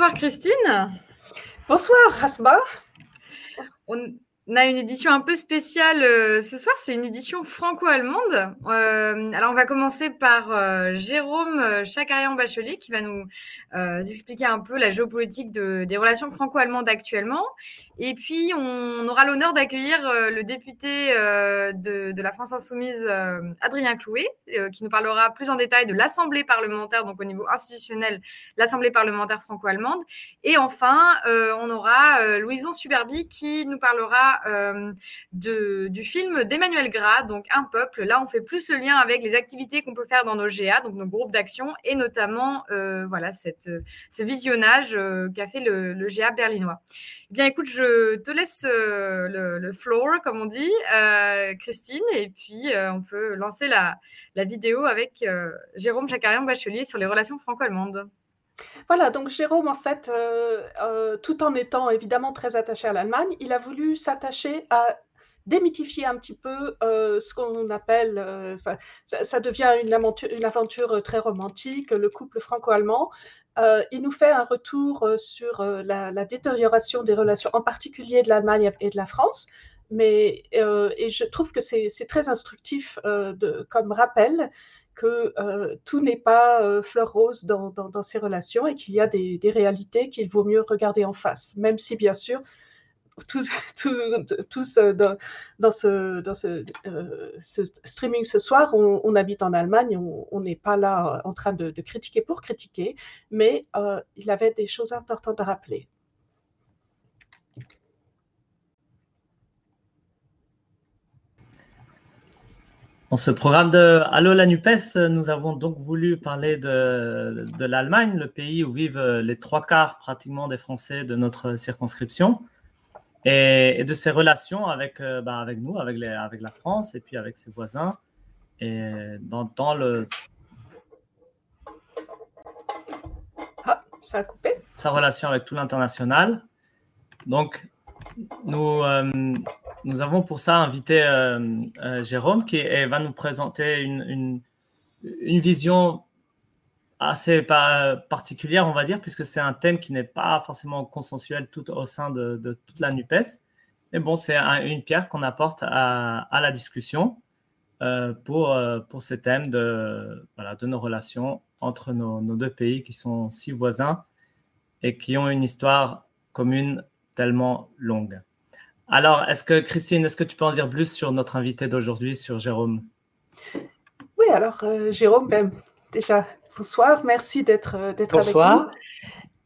bonsoir Christine. Bonsoir Asma. On, a une édition un peu spéciale euh, ce soir, c'est une édition franco-allemande. Euh, alors on va commencer par euh, Jérôme Chacarian-Bachelier qui va nous expliquer un peu la géopolitique de, des relations franco-allemandes actuellement. Et puis on aura l'honneur d'accueillir le député de, de, la France Insoumise, Adrien Clouet, qui nous parlera plus en détail de l'Assemblée parlementaire, donc au niveau institutionnel, l'Assemblée parlementaire franco-allemande. Et enfin, on aura Louison Suberbi qui nous parlera euh, du film d'Emmanuel Gras, donc Un peuple. Là, on fait plus le lien avec les activités qu'on peut faire dans nos GA, donc nos groupes d'action, et notamment euh, voilà ce visionnage euh, qu'a fait le, GA berlinois. Bien, écoute, je te laisse le, le, floor, comme on dit, Christine, et puis on peut lancer la, vidéo avec Jérôme Chacarian-Bachelier sur les relations franco-allemandes. Voilà, donc Jérôme, en fait, euh, euh, tout en étant évidemment très attaché à l'Allemagne, il a voulu s'attacher à démythifier un petit peu euh, ce qu'on appelle, ça, devient une aventure, très romantique, le couple franco-allemand. Il nous fait un retour sur la, détérioration des relations, en particulier de l'Allemagne et de la France. Mais, et je trouve que c'est très instructif de, comme rappel que euh, tout n'est pas euh, fleur rose dans, ces relations et qu'il y a des, réalités qu'il vaut mieux regarder en face, même si bien sûr, tous dans, dans, ce, dans ce, euh, streaming ce soir, on, habite en Allemagne, on n'est pas là en train de, critiquer pour critiquer, mais il avait des choses importantes à rappeler. Dans ce programme de Allo la NUPES, nous avons donc voulu parler de l'Allemagne, le pays où vivent les trois quarts pratiquement des Français de notre circonscription, et, de ses relations avec, euh, bah, avec nous, avec, les, avec la France et puis avec ses voisins. Et dans, dans le. Ah, ça a coupé. Sa relation avec tout l'international. Donc, nous, euh, nous avons pour ça invité euh, euh, Jérôme qui va nous présenter une, une, vision assez particulière, on va dire, puisque c'est un thème qui n'est pas forcément consensuel tout au sein de, toute la NUPES. Mais bon, c'est une pierre qu'on apporte à, la discussion pour, pour ces thèmes de, voilà, de nos relations entre nos, nos deux pays qui sont si voisins et qui ont une histoire commune tellement longue. Alors, est-ce que Christine, est-ce que tu peux en dire plus sur notre invité d'aujourd'hui, sur Jérôme? Oui, alors euh, Jérôme, ben, déjà, bonsoir, merci d'être euh, avec nous.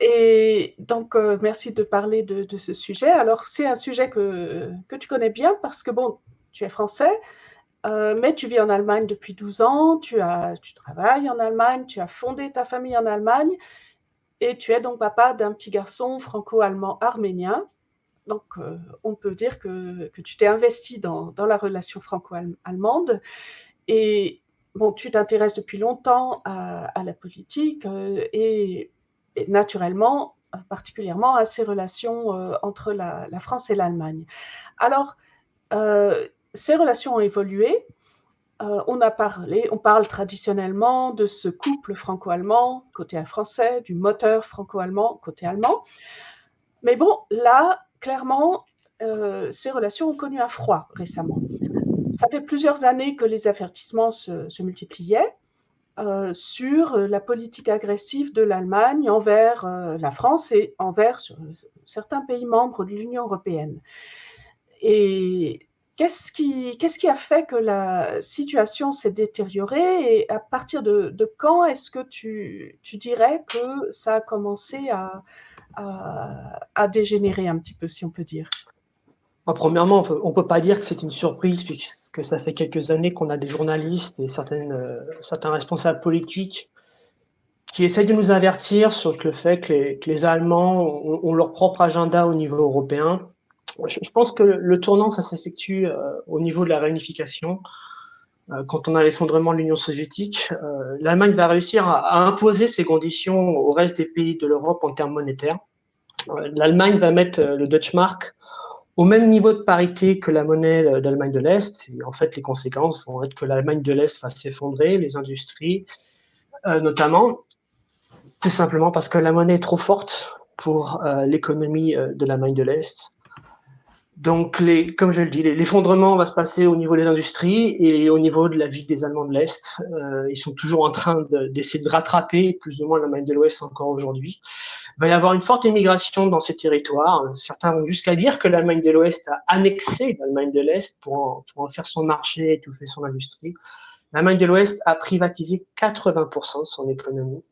Et donc, euh, merci de parler de, ce sujet. Alors, c'est un sujet que, que tu connais bien parce que, bon, tu es français, mais tu vis en Allemagne depuis 12 ans, tu, as, tu travailles en Allemagne, tu as fondé ta famille en Allemagne et tu es donc papa d'un petit garçon franco-allemand arménien. Donc, euh, on peut dire que, tu t'es investi dans, la relation franco-allemande et bon, tu t'intéresses depuis longtemps à, la politique euh, et, naturellement, particulièrement à ces relations euh, entre la, France et l'Allemagne. Alors, ces relations ont évolué euh, on a parlé, on parle traditionnellement de ce couple franco-allemand côté français, du moteur franco-allemand côté allemand. Mais bon, là, clairement, euh, ces relations ont connu un froid récemment. Ça fait plusieurs années que les avertissements se, multipliaient euh, sur la politique agressive de l'Allemagne envers la France et envers certains pays membres de l'Union européenne. Et Qu'est-ce qui, qui, a fait que la situation s'est détériorée et à partir de, quand est-ce que tu, dirais que ça a commencé à, dégénérer un petit peu, si on peut dire? Premièrement, on ne peut pas dire que c'est une surprise puisque ça fait quelques années qu'on a des journalistes et certaines, euh, certains responsables politiques qui essayent de nous avertir sur le fait que les, Allemands ont leur propre agenda au niveau européen je, pense que le tournant, ça s'effectue euh, au niveau de la réunification. Euh, quand on a l'effondrement de l'Union soviétique, euh, l'Allemagne va réussir à, imposer ses conditions au reste des pays de l'Europe en termes monétaires. L'Allemagne va mettre le Deutsche Mark au même niveau de parité que la monnaie d'Allemagne de l'Est. Et en fait, les conséquences vont être que l'Allemagne de l'Est va s'effondrer, les industries notamment, tout simplement parce que la monnaie est trop forte pour l'économie de l'Allemagne de l'Est. Donc, les, comme je le dis, l'effondrement va se passer au niveau des industries et au niveau de la vie des Allemands de l'Est. Euh, ils sont toujours en train d'essayer de, rattraper plus ou moins l'Allemagne de l'Ouest encore aujourd'hui. Il va y avoir une forte émigration dans ces territoires. Certains vont jusqu'à dire que l'Allemagne de l'Ouest a annexé l'Allemagne de l'Est pour pour en faire son marché et étouffer son industrie. L'Allemagne de l'Ouest a privatisé 80% de son économie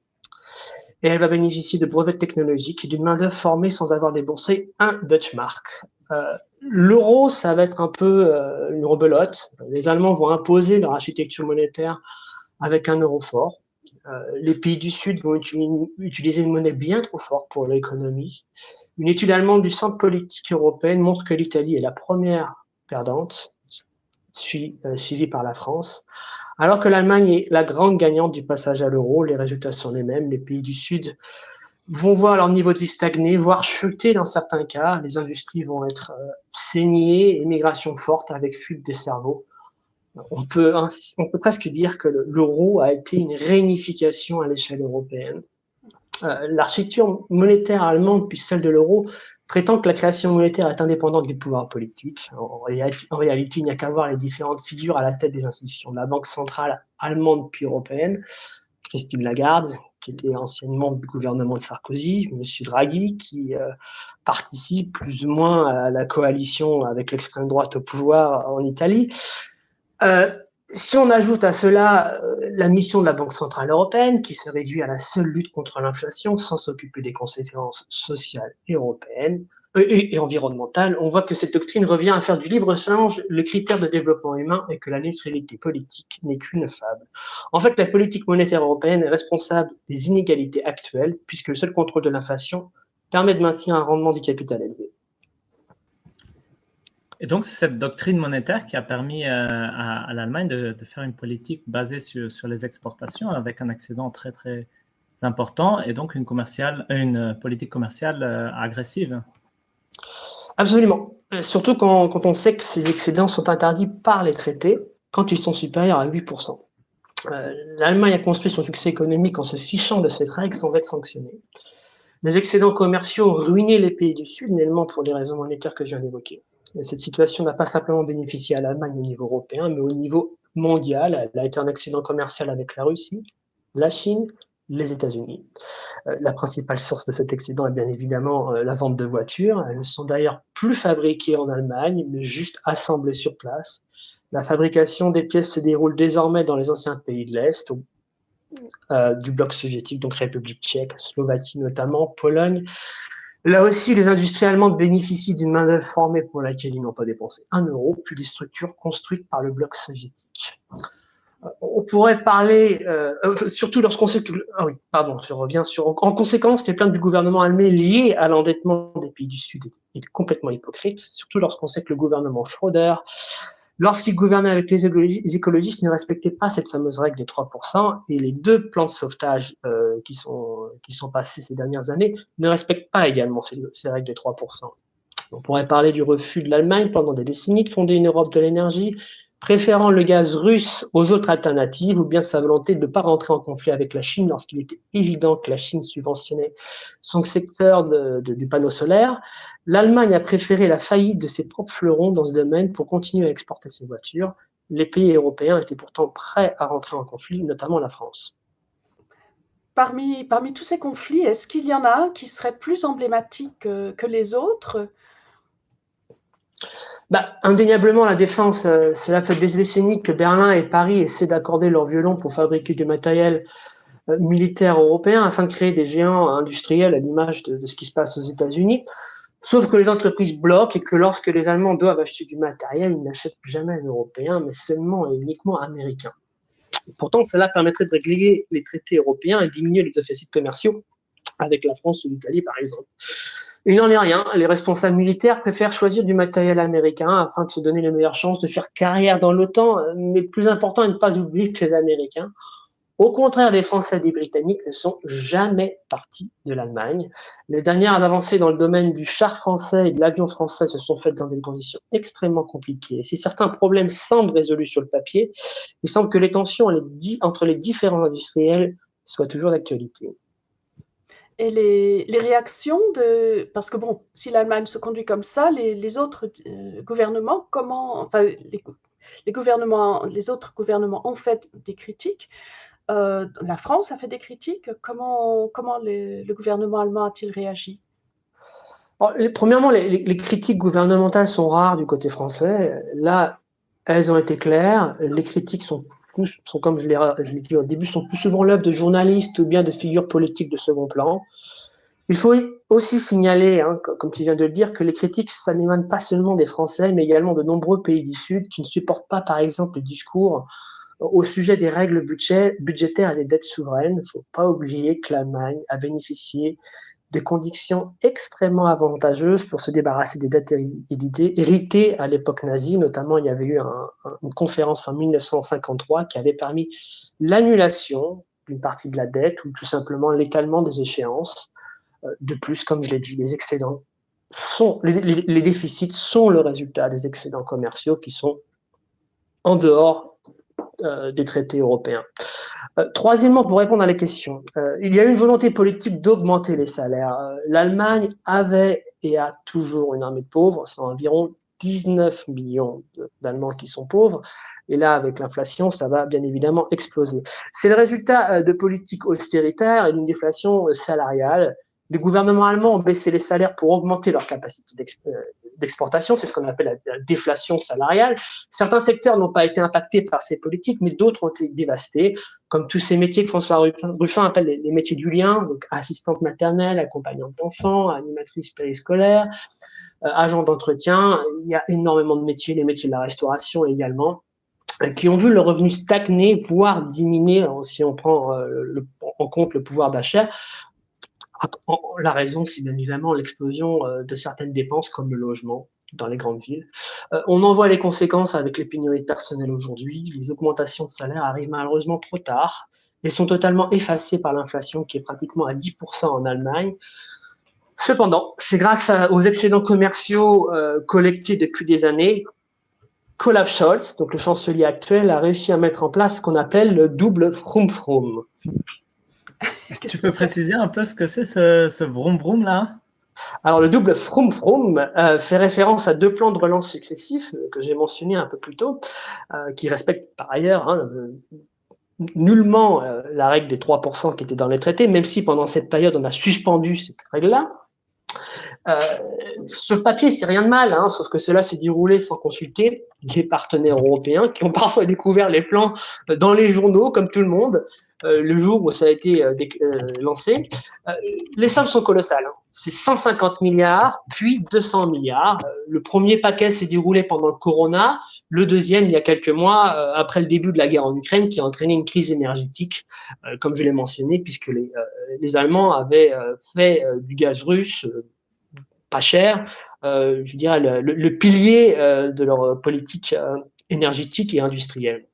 et elle va bénéficier de brevets technologiques et d'une main-d'œuvre formée sans avoir déboursé un Dutch Mark. Euh, L'euro, ça va être un peu euh, une rebelote. Les Allemands vont imposer leur architecture monétaire avec un euro fort. Euh, les pays du Sud vont utiliser une monnaie bien trop forte pour l'économie. Une étude allemande du Centre politique européen montre que l'Italie est la première perdante, euh, suivie par la France, alors que l'Allemagne est la grande gagnante du passage à l'euro. Les résultats sont les mêmes. Les pays du Sud vont voir leur niveau de vie stagner, voire chuter dans certains cas. Les industries vont être euh, saignées, émigration forte avec fuite des cerveaux. On peut, on peut presque dire que l'euro a été une réunification à l'échelle européenne. Euh, L'architecture monétaire allemande, puis celle de l'euro, prétend que la création monétaire est indépendante du pouvoir politique. En, réalité, il n'y a qu'à voir les différentes figures à la tête des institutions de la Banque centrale allemande puis européenne. Christine Lagarde, qui était anciennement du gouvernement de Sarkozy, M. Draghi, qui euh, participe plus ou moins à la coalition avec l'extrême droite au pouvoir en Italie. Euh, si on ajoute à cela euh, la mission de la Banque Centrale Européenne, qui se réduit à la seule lutte contre l'inflation sans s'occuper des conséquences sociales et européennes, et, environnementale, on voit que cette doctrine revient à faire du libre-échange le critère de développement humain et que la neutralité politique n'est qu'une fable. En fait, la politique monétaire européenne est responsable des inégalités actuelles, puisque le seul contrôle de l'inflation permet de maintenir un rendement du capital élevé. Et donc, c'est cette doctrine monétaire qui a permis euh, à, l'Allemagne de, faire une politique basée sur, les exportations avec un excédent très, très important et donc une, politique commerciale euh, agressive. Absolument. Surtout quand, quand, on sait que ces excédents sont interdits par les traités quand ils sont supérieurs à 8%. Euh, L'Allemagne a construit son succès économique en se fichant de cette règle sans être sanctionnée. Les excédents commerciaux ont ruiné les pays du Sud, néanmoins pour les raisons monétaires que je viens d'évoquer. Cette situation n'a pas simplement bénéficié à l'Allemagne au niveau européen, mais au niveau mondial. Elle a été un excédent commercial avec la Russie, la Chine, les États-Unis. Euh, la principale source de cet excédent est bien évidemment euh, la vente de voitures. Elles ne sont d'ailleurs plus fabriquées en Allemagne, mais juste assemblées sur place. La fabrication des pièces se déroule désormais dans les anciens pays de l'Est, euh, du bloc soviétique, donc République tchèque, Slovaquie notamment, Pologne. Là aussi, les industries allemandes bénéficient d'une main-d'œuvre formée pour laquelle ils n'ont pas dépensé un euro, puis des structures construites par le bloc soviétique. On pourrait parler, euh, euh, surtout lorsqu'on sait que, ah oui, pardon, je reviens sur, en conséquence, les plaintes du gouvernement allemand liées à l'endettement des pays du Sud est, complètement hypocrite, surtout lorsqu'on sait que le gouvernement Schröder, lorsqu'il gouvernait avec les, écologistes, ne respectait pas cette fameuse règle des 3%, et les deux plans de sauvetage euh, qui, sont, qui sont passés ces dernières années ne respectent pas également ces, ces règles des 3%. On pourrait parler du refus de l'Allemagne pendant des décennies de fonder une Europe de l'énergie, préférant le gaz russe aux autres alternatives ou bien sa volonté de ne pas rentrer en conflit avec la Chine lorsqu'il était évident que la Chine subventionnait son secteur du panneau solaire. L'Allemagne a préféré la faillite de ses propres fleurons dans ce domaine pour continuer à exporter ses voitures. Les pays européens étaient pourtant prêts à rentrer en conflit, notamment la France. Parmi, tous ces conflits, est-ce qu'il y en a qui seraient plus emblématiques que, que les autres? Bah, indéniablement, la défense, euh, cela fait des décennies que Berlin et Paris essaient d'accorder leur violon pour fabriquer du matériel euh, militaire européen afin de créer des géants industriels à l'image de, ce qui se passe aux États-Unis. Sauf que les entreprises bloquent et que lorsque les Allemands doivent acheter du matériel, ils n'achètent jamais européen, mais seulement et uniquement américain. Pourtant, cela permettrait de régler les traités européens et diminuer les déficits commerciaux avec la France ou l'Italie, par exemple. Il n'en est rien. Les responsables militaires préfèrent choisir du matériel américain afin de se donner les meilleures chances de faire carrière dans l'OTAN. Mais plus important est ne pas oublier que les Américains, au contraire des Français et des Britanniques, ne sont jamais partis de l'Allemagne. Les dernières avancées dans le domaine du char français et de l'avion français se sont faites dans des conditions extrêmement compliquées. Si certains problèmes semblent résolus sur le papier, il semble que les tensions entre les différents industriels soient toujours d'actualité. Et les, réactions de... Parce que bon, si l'Allemagne se conduit comme ça, les, les autres euh, gouvernements, comment... Enfin, les, les, gouvernements, les autres gouvernements ont fait des critiques. Euh, la France a fait des critiques. Comment, comment le gouvernement allemand a-t-il réagi? Premièrement, les, critiques gouvernementales sont rares du côté français. Là, elles ont été claires. Les critiques sont, sont comme je l'ai dit au début, sont plus souvent l'œuvre de journalistes ou bien de figures politiques de second plan. Il faut aussi signaler, hein, comme tu viens de le dire, que les critiques, ça n'émane pas seulement des Français, mais également de nombreux pays du Sud qui ne supportent pas, par exemple, le discours au sujet des règles budgétaires et des dettes souveraines. Il ne faut pas oublier que l'Allemagne a bénéficié des conditions extrêmement avantageuses pour se débarrasser des dettes héritées à l'époque nazie. Notamment, il y avait eu une conférence en 1953 qui avait permis l'annulation d'une partie de la dette ou tout simplement l'étalement des échéances. Euh, de plus, comme je l'ai dit, les excédents sont, les, déficits sont le résultat des excédents commerciaux qui sont en dehors euh, des traités européens. Euh, troisièmement, pour répondre à la question, euh, il y a une volonté politique d'augmenter les salaires. Euh, L'Allemagne avait et a toujours une armée de pauvres, c'est environ 19 millions d'Allemands qui sont pauvres. Et là, avec l'inflation, ça va bien évidemment exploser. C'est le résultat de politiques austéritaires et d'une déflation salariale les gouvernements allemands ont baissé les salaires pour augmenter leur capacité euh, d'exportation, c'est ce qu'on appelle la, déflation salariale. Certains secteurs n'ont pas été impactés par ces politiques, mais d'autres ont été dévastés, comme tous ces métiers que François Ruffin appelle les, métiers du lien, donc assistante maternelle, accompagnante d'enfants, animatrice périscolaire, euh, agent d'entretien. Il y a énormément de métiers, les métiers de la restauration également euh, qui ont vu le revenu stagner, voire diminuer, si on prend en compte le pouvoir d'achat, la raison, c'est bien évidemment l'explosion euh, de certaines dépenses comme le logement dans les grandes villes. Euh, on en voit les conséquences avec les pénuries personnelles aujourd'hui. Les augmentations de salaire arrivent malheureusement trop tard et sont totalement effacées par l'inflation qui est pratiquement à 10% en Allemagne. Cependant, c'est grâce aux excédents commerciaux euh, collectés depuis des années qu'Olaf Scholz, donc le chancelier actuel, a réussi à mettre en place ce qu'on appelle le double frum-frum. Tu peux préciser un peu ce que c'est ce, ce vroom vroom là? Alors, le double Froom Froom euh, fait référence à deux plans de relance successifs euh, que j'ai mentionnés un peu plus tôt, euh, qui respectent par ailleurs hein, nullement la règle des 3% qui était dans les traités, même si pendant cette période on a suspendu cette règle-là. sur le papier, c'est rien de mal, hein, sauf que cela s'est déroulé sans consulter les partenaires européens qui ont parfois découvert les plans dans les journaux, comme tout le monde, euh, le jour où ça a été euh, euh, lancé. les sommes sont colossales. Hein. C'est 150 milliards, puis 200 milliards. le premier paquet s'est déroulé pendant le Corona, le deuxième il y a quelques mois après le début de la guerre en Ukraine qui a entraîné une crise énergétique, comme je l'ai mentionné, puisque les, Allemands avaient fait du gaz russe pas cher, je dirais le pilier de leur politique énergétique et industrielle.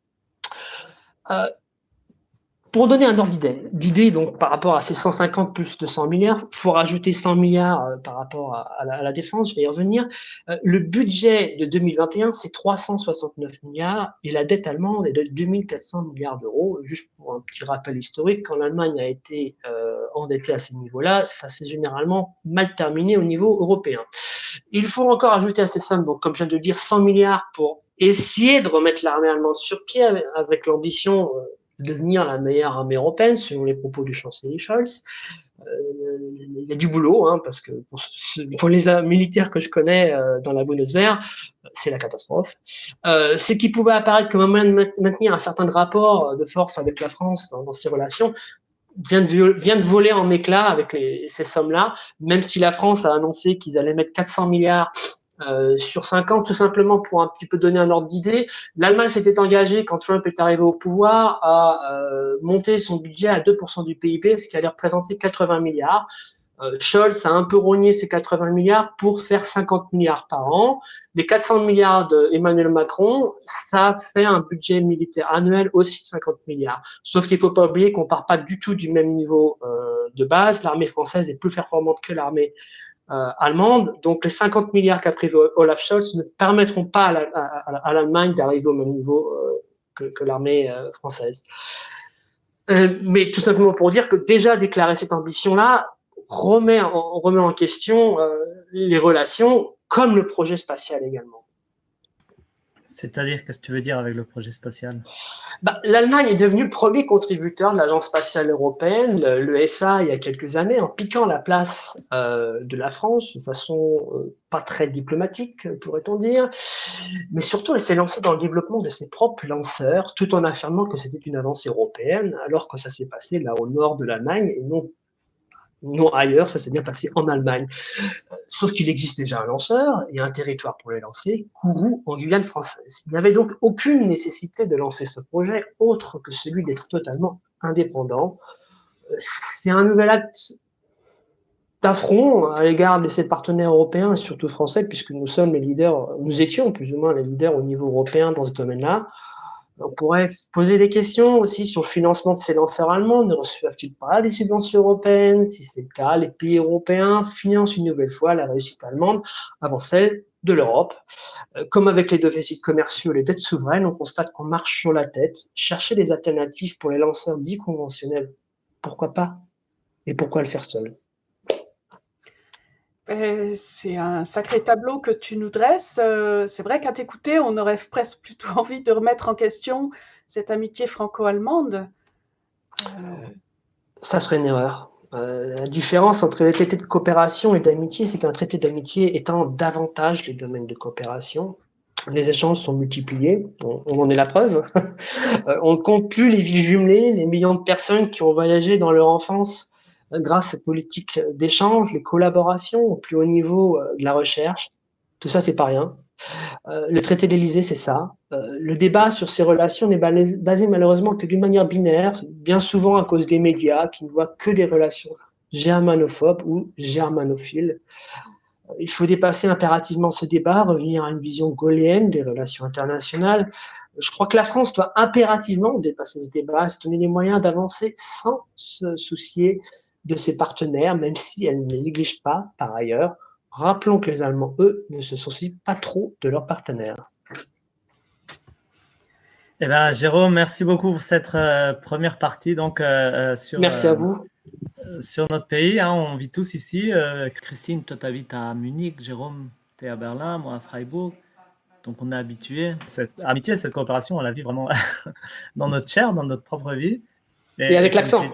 Pour donner un ordre d'idée, donc par rapport à ces 150 plus 200 milliards, il faut rajouter 100 milliards euh, par rapport à, la, défense, je vais y revenir. Euh, le budget de 2021, c'est 369 milliards et la dette allemande est de 2400 milliards d'euros. Juste pour un petit rappel historique, quand l'Allemagne a été euh, endettée à ces niveaux-là, ça s'est généralement mal terminé au niveau européen. Il faut encore ajouter à ces sommes, donc comme je viens de dire, 100 milliards pour essayer de remettre l'armée allemande sur pied avec, l'ambition devenir la meilleure armée européenne, selon les propos du chancelier Scholz. Euh, il y a du boulot, hein, parce que pour, les militaires que je connais euh, dans la Bundeswehr, c'est la catastrophe. Euh, ce qui pouvait apparaître comme un moyen de maintenir un certain rapport de force avec la France dans, ces relations vient de, vient de voler en éclats avec ces sommes-là, même si la France a annoncé qu'ils allaient mettre 400 milliards euh, sur cinq ans, tout simplement pour un petit peu donner un ordre d'idée. L'Allemagne s'était engagée, quand Trump est arrivé au pouvoir, à euh, monter son budget à 2% du PIB, ce qui allait représenter 80 milliards. Euh, Scholz a un peu rogné ces 80 milliards pour faire 50 milliards par an. Les 400 milliards d'Emmanuel Macron, ça fait un budget militaire annuel aussi de 50 milliards. Sauf qu'il faut pas oublier qu'on part pas du tout du même niveau de base. L'armée française est plus performante que l'armée allemande. Donc les 50 milliards qu'a prévu Olaf Scholz ne permettront pas à l'Allemagne d'arriver au même niveau euh, que, l'armée euh, française. mais tout simplement pour dire que déjà déclarer cette ambition-là, remet remet en question les relations comme le projet spatial également. C'est-à-dire, qu'est-ce que tu veux dire avec le projet spatial? Bah, L'Allemagne est devenue le premier contributeur de l'Agence spatiale européenne, l'ESA, il y a quelques années, en piquant la place euh, de la France de façon euh, pas très diplomatique, pourrait-on dire. Mais surtout, elle s'est lancée dans le développement de ses propres lanceurs, tout en affirmant que c'était une avance européenne, alors que ça s'est passé là au nord de l'Allemagne et non non ailleurs, ça s'est bien passé en Allemagne. Sauf qu'il existe déjà un lanceur et un territoire pour les lancer, Kourou, en Guyane française. Il n'y avait donc aucune nécessité de lancer ce projet autre que celui d'être totalement indépendant. C'est un nouvel acte d'affront à l'égard de ses partenaires européens et surtout français, puisque nous sommes les leaders, nous étions plus ou moins les leaders au niveau européen dans ce domaine-là. On pourrait poser des questions aussi sur le financement de ces lanceurs allemands. Ne reçoivent-ils pas des subventions européennes? Si c'est le cas, les pays européens financent une nouvelle fois la réussite allemande avant celle de l'Europe. Euh, comme avec les déficits commerciaux et les dettes souveraines, on constate qu'on marche sur la tête. Chercher des alternatives pour les lanceurs dits conventionnels, pourquoi pas? Et pourquoi le faire seul? Ben, c'est un sacré tableau que tu nous dresses. Euh, c'est vrai qu'à t'écouter, on aurait presque plutôt envie de remettre en question cette amitié franco-allemande. Euh, Ça serait une erreur. Euh, la différence entre les traités de coopération et d'amitié, c'est qu'un traité d'amitié étend davantage les domaines de coopération. Les échanges sont multipliés, on, on en est la preuve. on ne compte plus les villes jumelées, les millions de personnes qui ont voyagé dans leur enfance grâce à cette politique d'échange, les collaborations au plus haut niveau euh, de la recherche. Tout ça, c'est pas rien. Euh, le traité d'Élysée, c'est ça. Euh, le débat sur ces relations n'est basé malheureusement que d'une manière binaire, bien souvent à cause des médias qui ne voient que des relations germanophobes ou germanophiles. Il faut dépasser impérativement ce débat, revenir à une vision gaullienne des relations internationales. Je crois que la France doit impérativement dépasser ce débat, se donner les moyens d'avancer sans se soucier de ses partenaires, même si elle ne néglige pas par ailleurs. Rappelons que les Allemands, eux, ne se soucient pas trop de leurs partenaires. Eh bien, Jérôme, merci beaucoup pour cette euh, première partie. Donc, euh, euh, sur, merci à vous. sur notre pays, hein, on vit tous ici. Christine, toi, tu habites à Munich. Jérôme, tu es à Berlin, moi à Freiburg. Donc, on est habitué. Cette amitié, cette coopération, on la vit vraiment dans notre chair, dans notre propre vie. Et, avec l'accent.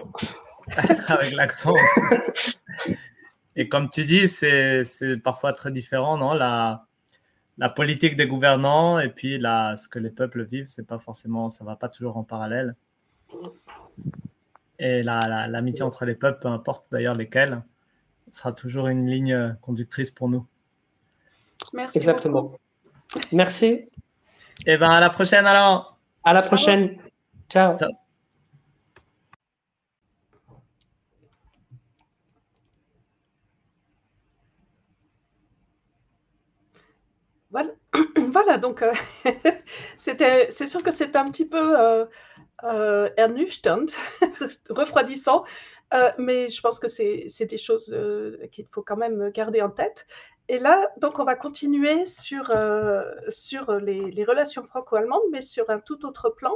avec l'accent. Et comme tu dis, c'est parfois très différent, non? La, la politique des gouvernants et puis la, ce que les peuples vivent, c'est pas forcément, ça va pas toujours en parallèle. Et l'amitié la, entre les peuples, peu importe d'ailleurs lesquels, sera toujours une ligne conductrice pour nous. Merci. Exactement. Merci. Et eh ben à la prochaine alors. À la prochaine. Ciao. Ciao. Voilà, donc euh, c'est sûr que c'est un petit peu euh, euh ernüchternd, refroidissant, mais je pense que c'est des choses qu'il faut quand même garder en tête. Et là, donc, on va continuer sur, sur les, relations franco-allemandes, mais sur un tout autre plan,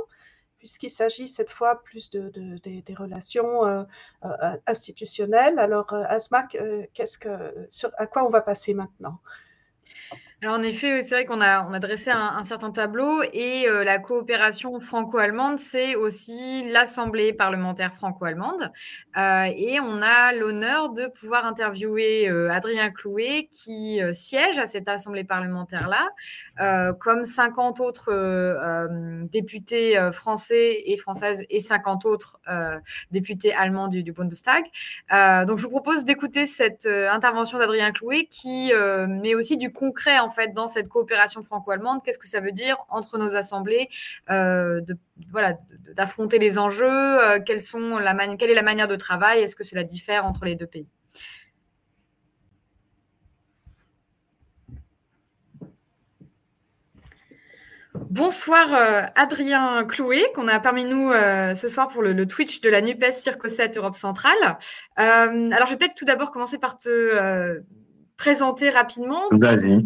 puisqu'il s'agit cette fois plus de, des relations institutionnelles. Alors, Asmak, qu'est-ce que, à quoi on va passer maintenant? Alors en effet, c'est vrai qu'on a, dressé un, certain tableau et euh, la coopération franco-allemande, c'est aussi l'Assemblée parlementaire franco-allemande. Euh, et on a l'honneur de pouvoir interviewer euh, Adrien Clouet qui siège à cette Assemblée parlementaire-là, comme 50 autres députés français et françaises et 50 autres députés allemands du, du Bundestag. donc je vous propose d'écouter cette intervention d'Adrien Clouet qui met aussi du concret en en fait dans cette coopération franco-allemande Qu'est-ce que ça veut dire entre nos assemblées euh, de, voilà, d'affronter les enjeux euh, quelles sont la Quelle est la manière de travail Est-ce que cela diffère entre les deux pays? Bonsoir euh, Adrien Clouet, qu'on a parmi nous ce soir pour le, Twitch de la NUPES Circo 7 Europe Centrale. alors je vais peut-être tout d'abord commencer par te présenter rapidement. Vas-y.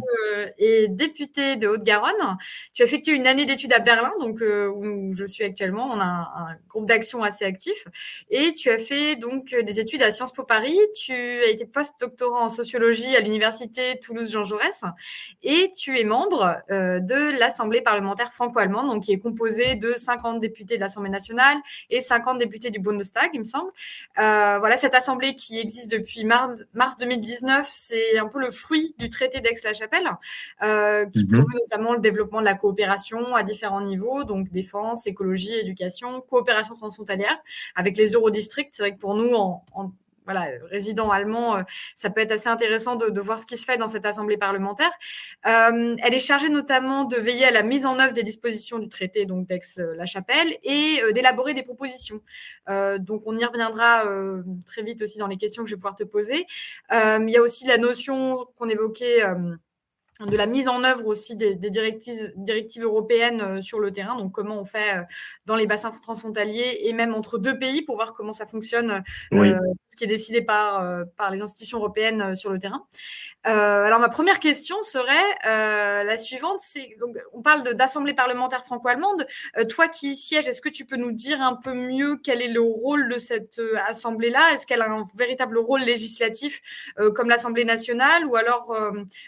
et député de Haute-Garonne. Tu as effectué une année d'études à Berlin, donc où je suis actuellement. On a un, groupe d'action assez actif. Et tu as fait donc des études à Sciences Po Paris. Tu as été post-doctorant en sociologie à l'université Toulouse-Jean Jaurès. Et tu es membre de l'Assemblée parlementaire franco-allemande, donc qui est composée de 50 députés de l'Assemblée nationale et 50 députés du Bundestag, il me semble. Euh, voilà, cette assemblée qui existe depuis mars, mars 2019, c'est un peu le fruit du traité d'Aix-la-Chapelle, euh, qui mmh. notamment le développement de la coopération à différents niveaux, donc défense, écologie, éducation, coopération transfrontalière, avec les eurodistricts. C'est vrai que pour nous, en, en voilà, résident allemand, euh, ça peut être assez intéressant de, voir ce qui se fait dans cette assemblée parlementaire. Euh, elle est chargée notamment de veiller à la mise en œuvre des dispositions du traité donc d'Aix-la-Chapelle et euh, d'élaborer des propositions. donc on y reviendra très vite aussi dans les questions que je vais pouvoir te poser. il y a aussi la notion qu'on évoquait de la mise en œuvre aussi des, directives, directives, européennes euh, sur le terrain, donc comment on fait euh, dans les bassins transfrontaliers et même entre deux pays pour voir comment ça fonctionne, euh, ce qui est décidé par, par les institutions européennes sur le terrain. alors ma première question serait la suivante, c'est on parle d'assemblée parlementaire franco-allemande. toi qui y sièges, est-ce que tu peux nous dire un peu mieux quel est le rôle de cette assemblée-là? Est-ce qu'elle a un véritable rôle législatif comme l'Assemblée nationale ou alors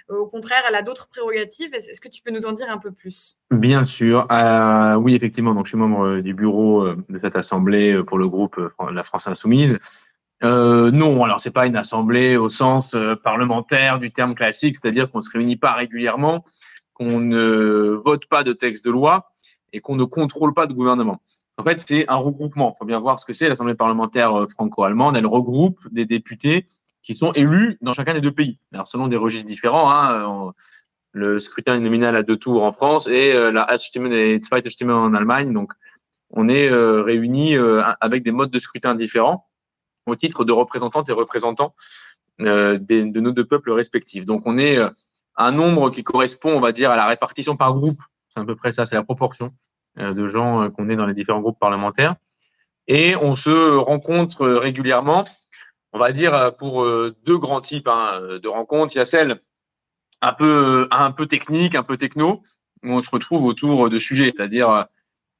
au contraire elle a d'autres prérogatives. Est-ce que tu peux nous en dire un peu plus? Bien sûr. Euh, oui, effectivement. Donc, je suis membre euh, du bureau euh, de cette assemblée pour le groupe La France Insoumise. non, alors c'est pas une assemblée au sens parlementaire du terme classique, c'est-à-dire qu'on se réunit pas régulièrement, qu'on ne vote pas de texte de loi et qu'on ne contrôle pas de gouvernement. En fait, c'est un regroupement. Il faut bien voir ce que c'est l'Assemblée parlementaire franco-allemande. Elle regroupe des députés qui sont élus dans chacun des deux pays. Alors, selon des registres différents, hein, le scrutin est nominal à deux tours en France et euh, la Erststimme et Zweitstimme en Allemagne. Donc, on est euh, réunis euh, avec des modes de scrutin différents au titre de représentantes et représentants de nos deux peuples respectifs. Donc, on est un nombre qui correspond, on va dire, à la répartition par groupe. C'est à peu près ça, c'est la proportion de gens qu'on est dans les différents groupes parlementaires. Et on se rencontre régulièrement on va dire, euh, pour euh, deux grands types hein, de rencontres. Il y a celle un peu, un peu technique, un peu techno, où on se retrouve autour de sujets, c'est-à-dire,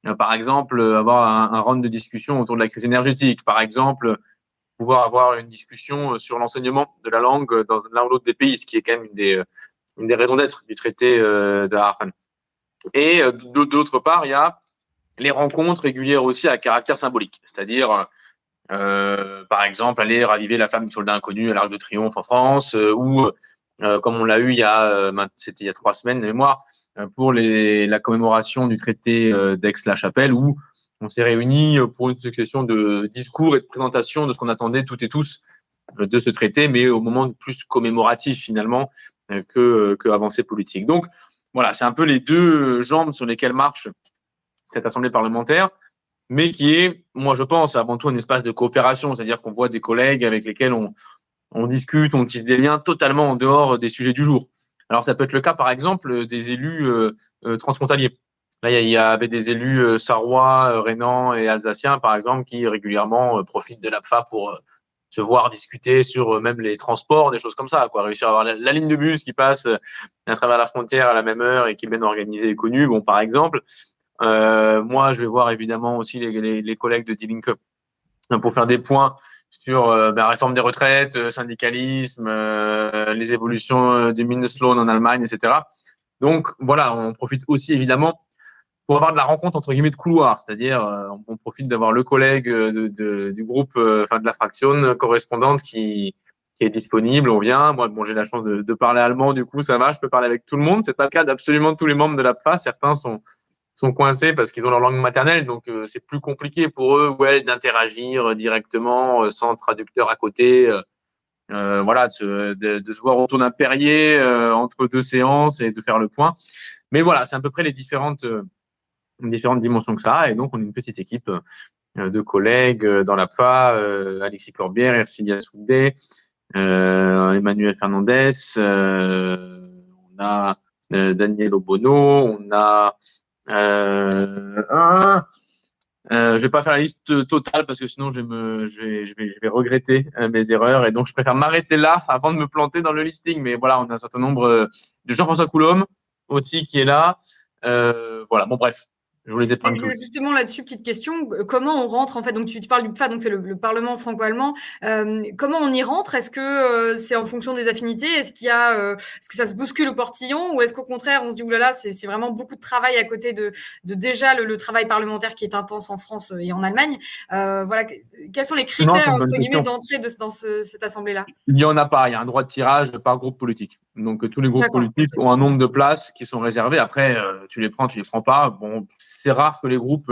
euh, par exemple, avoir un, un, round de discussion autour de la crise énergétique, par exemple, pouvoir avoir une discussion sur l'enseignement de la langue dans l'un ou l'autre des pays, ce qui est quand même une des, une des raisons d'être du traité de la Et d'autre part, il y a les rencontres régulières aussi à caractère symbolique, c'est-à-dire euh, par exemple, aller raviver la femme du soldat inconnu à l'Arc de Triomphe en France, euh, ou euh, comme on l'a eu il y a, il y a trois semaines de mémoire, pour la commémoration du traité d'Aix-la-Chapelle, où on s'est réunis pour une succession de discours et de présentations de ce qu'on attendait toutes et tous de ce traité, mais au moment plus commémoratif finalement que, que avancée politique. Donc voilà, c'est un peu les deux jambes sur lesquelles marche cette assemblée parlementaire mais qui est, moi je pense, avant tout un espace de coopération, c'est-à-dire qu'on voit des collègues avec lesquels on, on discute, on tisse des liens totalement en dehors des sujets du jour. Alors ça peut être le cas, par exemple, des élus euh, euh transfrontaliers. Là, il y, avait des élus euh, sarrois, euh, rénans et alsaciens, par exemple, qui régulièrement profitent de l'APFA pour se voir discuter sur même les transports, des choses comme ça, quoi. Réussir à avoir la, ligne de bus qui passe à travers la frontière à la même heure et qui est bien organisée et connue, bon, par exemple. Euh, moi, je vais voir évidemment aussi les, les, collègues de D-Link pour faire des points sur euh, ben, la réforme des retraites, euh, syndicalisme, les évolutions du Mindestlohn en Allemagne, etc. Donc voilà, on profite aussi évidemment pour avoir de la rencontre entre guillemets de couloir, c'est-à-dire on profite d'avoir le collègue de, de, du groupe, enfin de la fraction correspondante qui, qui est disponible, on vient. Moi, bon, j'ai la chance de, de, parler allemand, du coup, ça va, je peux parler avec tout le monde. C'est pas le cas d'absolument tous les membres de l'APFA. Certains sont, sont coincés parce qu'ils ont leur langue maternelle, donc euh, c'est plus compliqué pour eux d'interagir directement euh, sans traducteur à côté. Euh, voilà, de se, voir autour d'un perrier entre deux séances et de faire le point. Mais voilà, c'est à peu près les différentes, différentes dimensions que ça a. Et donc, on est une petite équipe de collègues dans la FA, Alexis Corbière, Ercilia Soudé, Emmanuel Fernandez, on a Daniel Obono, on a euh, Euh, je vais pas faire la liste totale parce que sinon je, me, je, vais, je, vais, je vais regretter euh, mes erreurs et donc je préfère m'arrêter là avant de me planter dans le listing. Mais voilà, on a un certain nombre de Jean-François Coulombe aussi qui est là. Euh, voilà, bon bref, je les ai Justement là-dessus, petite question. Comment on rentre en fait Donc tu, parles du PFA, donc c'est le, Parlement franco-allemand. Euh, comment on y rentre? Est-ce que euh, c'est en fonction des affinités? Est-ce qu'il y a, euh, est-ce que ça se bouscule au portillon? Ou est-ce qu'au contraire, on se dit oulala, c'est, c'est vraiment beaucoup de travail à côté de, de déjà le, travail parlementaire qui est intense en France et en Allemagne? voilà, quels sont les critères entre guillemets d'entrée dans cette assemblée-là? Il n'y en a pas. Il y a un droit de tirage par groupe politique. Donc tous les groupes politiques ont un nombre de places qui sont réservées. Après, tu les prends, tu les prends pas. Bon c'est rare que les groupes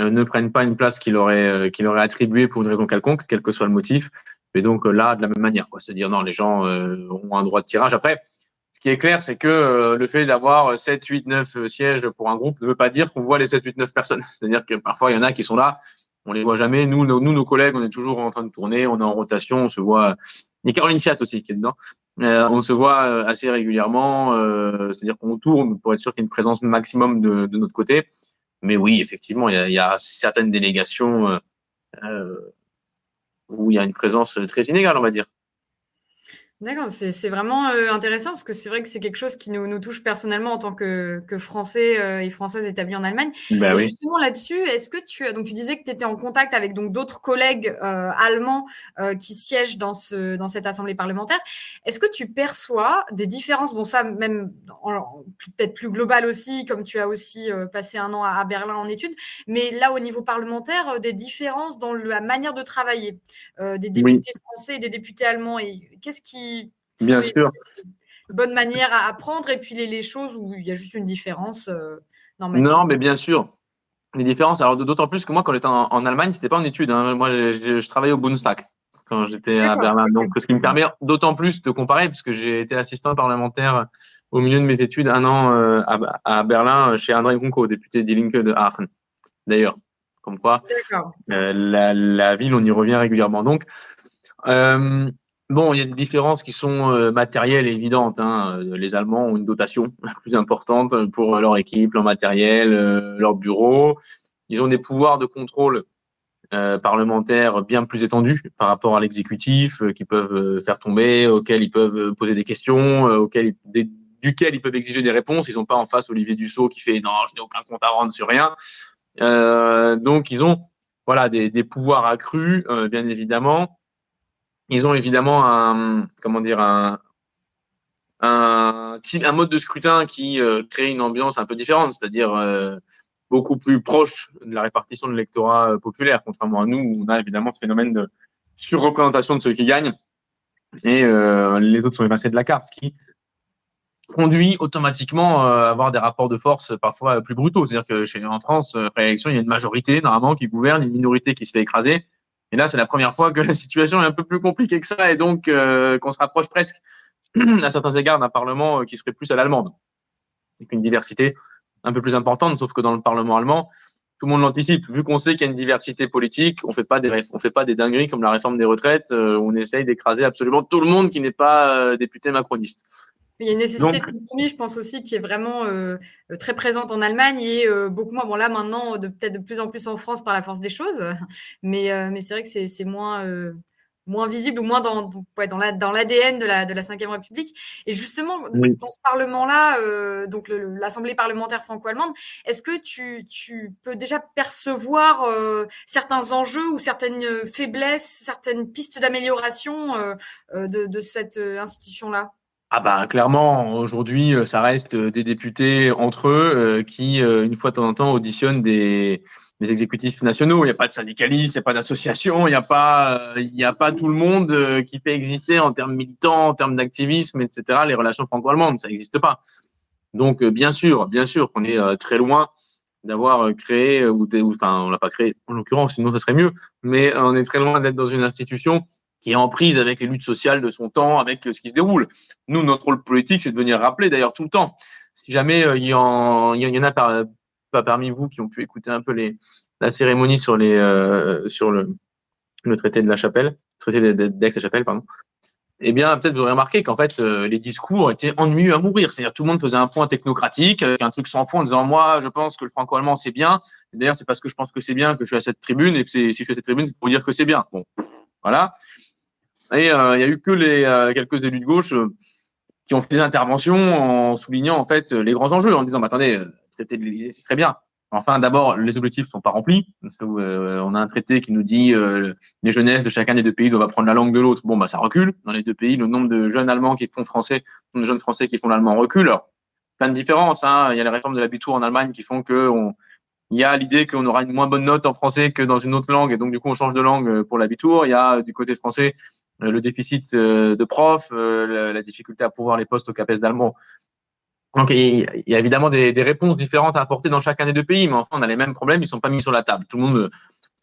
euh, ne prennent pas une place qu'il aurait, euh, qu'il aurait attribuée pour une raison quelconque, quel que soit le motif. Mais donc euh, là, de la même manière, c'est-à-dire non, les gens ont un droit de tirage. Après, ce qui est clair, c'est que le fait d'avoir 7, 8, 9 sièges pour un groupe ne veut pas dire qu'on voit les 7, 8, 9 personnes. C'est-à-dire que parfois, il y en a qui sont là, on les voit jamais. Nous, nos, nous, nos collègues, on est toujours en train de tourner, on est en rotation, on se voit. Il y a Caroline Fiat aussi qui est dedans. On se voit assez régulièrement, c'est-à-dire qu'on tourne pour être sûr qu'il y ait une présence maximum de, de notre côté. Mais oui, effectivement, il y a, certaines délégations euh, euh, où il y a une présence très inégale, on va dire. D'accord, c'est vraiment euh, intéressant parce que c'est vrai que c'est quelque chose qui nous, nous, touche personnellement en tant que, que Français euh, et Françaises établis en Allemagne. Bah et justement là-dessus, est-ce que tu donc tu disais que tu étais en contact avec donc d'autres collègues euh, allemands qui siègent dans ce dans cette assemblée parlementaire. Est-ce que tu perçois des différences Bon, ça même peut-être plus global aussi, comme tu as aussi passé un an à, Berlin en études, mais là au niveau parlementaire, des différences dans la manière de travailler des députés français et des députés allemands. Et qu'est-ce qui Bien sûr. Bonne manière à apprendre et puis les, choses où il y a juste une différence. Euh, non, mais bien sûr. Les différences, alors d'autant plus que moi, quand j'étais en, en Allemagne, c'était pas en études. Hein. Moi, je, travaillais au Bundestag quand j'étais à Berlin. Donc, ce qui me permet d'autant plus de comparer, puisque j'ai été assistant parlementaire au milieu de mes études un an euh, à, Berlin chez André Runko, député Die Linke de Aachen. D'ailleurs, comme quoi, euh, la, la, ville, on y revient régulièrement. Donc, euh, Bon, il y a des différences qui sont euh, matérielles et évidentes. Hein. Euh, les Allemands ont une dotation plus importante pour leur équipe, leur matériel, euh, leur bureau. Ils ont des pouvoirs de contrôle parlementaires bien plus étendus par rapport à l'exécutif, qui peuvent faire tomber, auxquels ils peuvent poser des questions, auxquels duquel ils peuvent exiger des réponses. Ils n'ont pas en face Olivier Dussault qui fait non, je n'ai aucun compte à rendre sur rien. donc ils ont voilà des, des pouvoirs accrus, bien évidemment. Ils ont évidemment un, comment dire, un, un, mode de scrutin qui euh, crée une ambiance un peu différente, c'est-à-dire euh, beaucoup plus proche de la répartition de l'électorat euh, populaire, contrairement à nous, où on a évidemment ce phénomène de surreprésentation de ceux qui gagnent et les autres sont effacés de la carte, ce qui conduit automatiquement à avoir des rapports de force parfois plus brutaux. C'est-à-dire que chez en France, après l'élection, il y a une majorité normalement qui gouverne, une minorité qui se fait écraser. Et là, c'est la première fois que la situation est un peu plus compliquée que ça et donc euh, qu'on se rapproche presque à certains égards d'un Parlement euh, qui serait plus à l'allemande. Avec une diversité un peu plus importante, sauf que dans le Parlement allemand, tout le monde l'anticipe. Vu qu'on sait qu'il y a une diversité politique, on fait pas des on fait pas des dingueries comme la réforme des retraites, euh, on essaye d'écraser absolument tout le monde qui n'est pas député macroniste. Il y a une nécessité de compromis, je pense aussi, qui est vraiment euh, euh, très présente en Allemagne et euh, beaucoup moins, bon là maintenant, de, peut-être de plus en plus en France par la force des choses, mais, mais c'est vrai que c'est moins, moins visible ou moins dans, ouais, dans l'ADN de la, de la Ve République. Et justement, dans ce Parlement-là, donc l'Assemblée parlementaire franco-allemande, est-ce que tu, tu, peux déjà percevoir certains enjeux ou certaines faiblesses, certaines pistes d'amélioration de, de cette institution-là? Ah bah clairement, aujourd'hui, euh, ça reste euh, des députés entre eux euh, qui, une fois de temps en temps, auditionnent des, exécutifs nationaux. Il n'y a pas de syndicalisme, il n'y a pas d'association, il n'y a pas, a pas tout le monde qui fait exister en termes militants, en termes d'activisme, etc. Les relations franco-allemandes, ça n'existe pas. Donc, bien sûr, bien sûr qu'on est très loin d'avoir créé ou, enfin, on l'a pas créé en l'occurrence, sinon ça serait mieux. Mais on est très loin d'être dans une institution qui est en prise avec les luttes sociales de son temps, avec euh, ce qui se déroule. Nous, notre rôle politique, c'est de venir rappeler, d'ailleurs, tout le temps. Si jamais euh, il, il y en a pas parmi vous qui ont pu écouter un peu la cérémonie sur, euh, le, traité de la chapelle, traité d'Aix-la-Chapelle, pardon. eh bien, peut-être vous aurez remarqué qu'en fait, euh, les discours étaient ennuyeux à mourir. C'est-à-dire, tout le monde faisait un point technocratique, avec un truc sans fond, en disant Moi, je pense que le franco-allemand, c'est bien. D'ailleurs, c'est parce que je pense que c'est bien que je suis à cette tribune, et si je suis à cette tribune, c'est pour dire que c'est bien. Bon, voilà. Et euh, il n'y a eu que les euh, quelques élus de gauche qui ont fait des interventions en soulignant, en fait, les grands enjeux, en disant bah, Attendez, traité de l'Élysée, c'est très bien. Enfin, d'abord, les objectifs ne sont pas remplis. Parce que, euh, on a un traité qui nous dit euh, les jeunesses de chacun des deux pays doivent apprendre la langue de l'autre. Bon, bah, ça recule. Dans les deux pays, le nombre de jeunes Allemands qui font français, de jeunes Français qui font l'allemand recule. Alors, plein de différences. Hein. Il y a les réformes de l'abitur en Allemagne qui font que on, il y a l'idée qu'on aura une moins bonne note en français que dans une autre langue, et donc du coup on change de langue euh, pour l'abitur. Il y a du côté français le déficit de profs, la difficulté à pouvoir les postes au CAPES d'allemand donc, il y a évidemment des, réponses différentes à apporter dans chacun des deux pays, mais enfin, on a les mêmes problèmes, ils ne sont pas mis sur la table. Tout le monde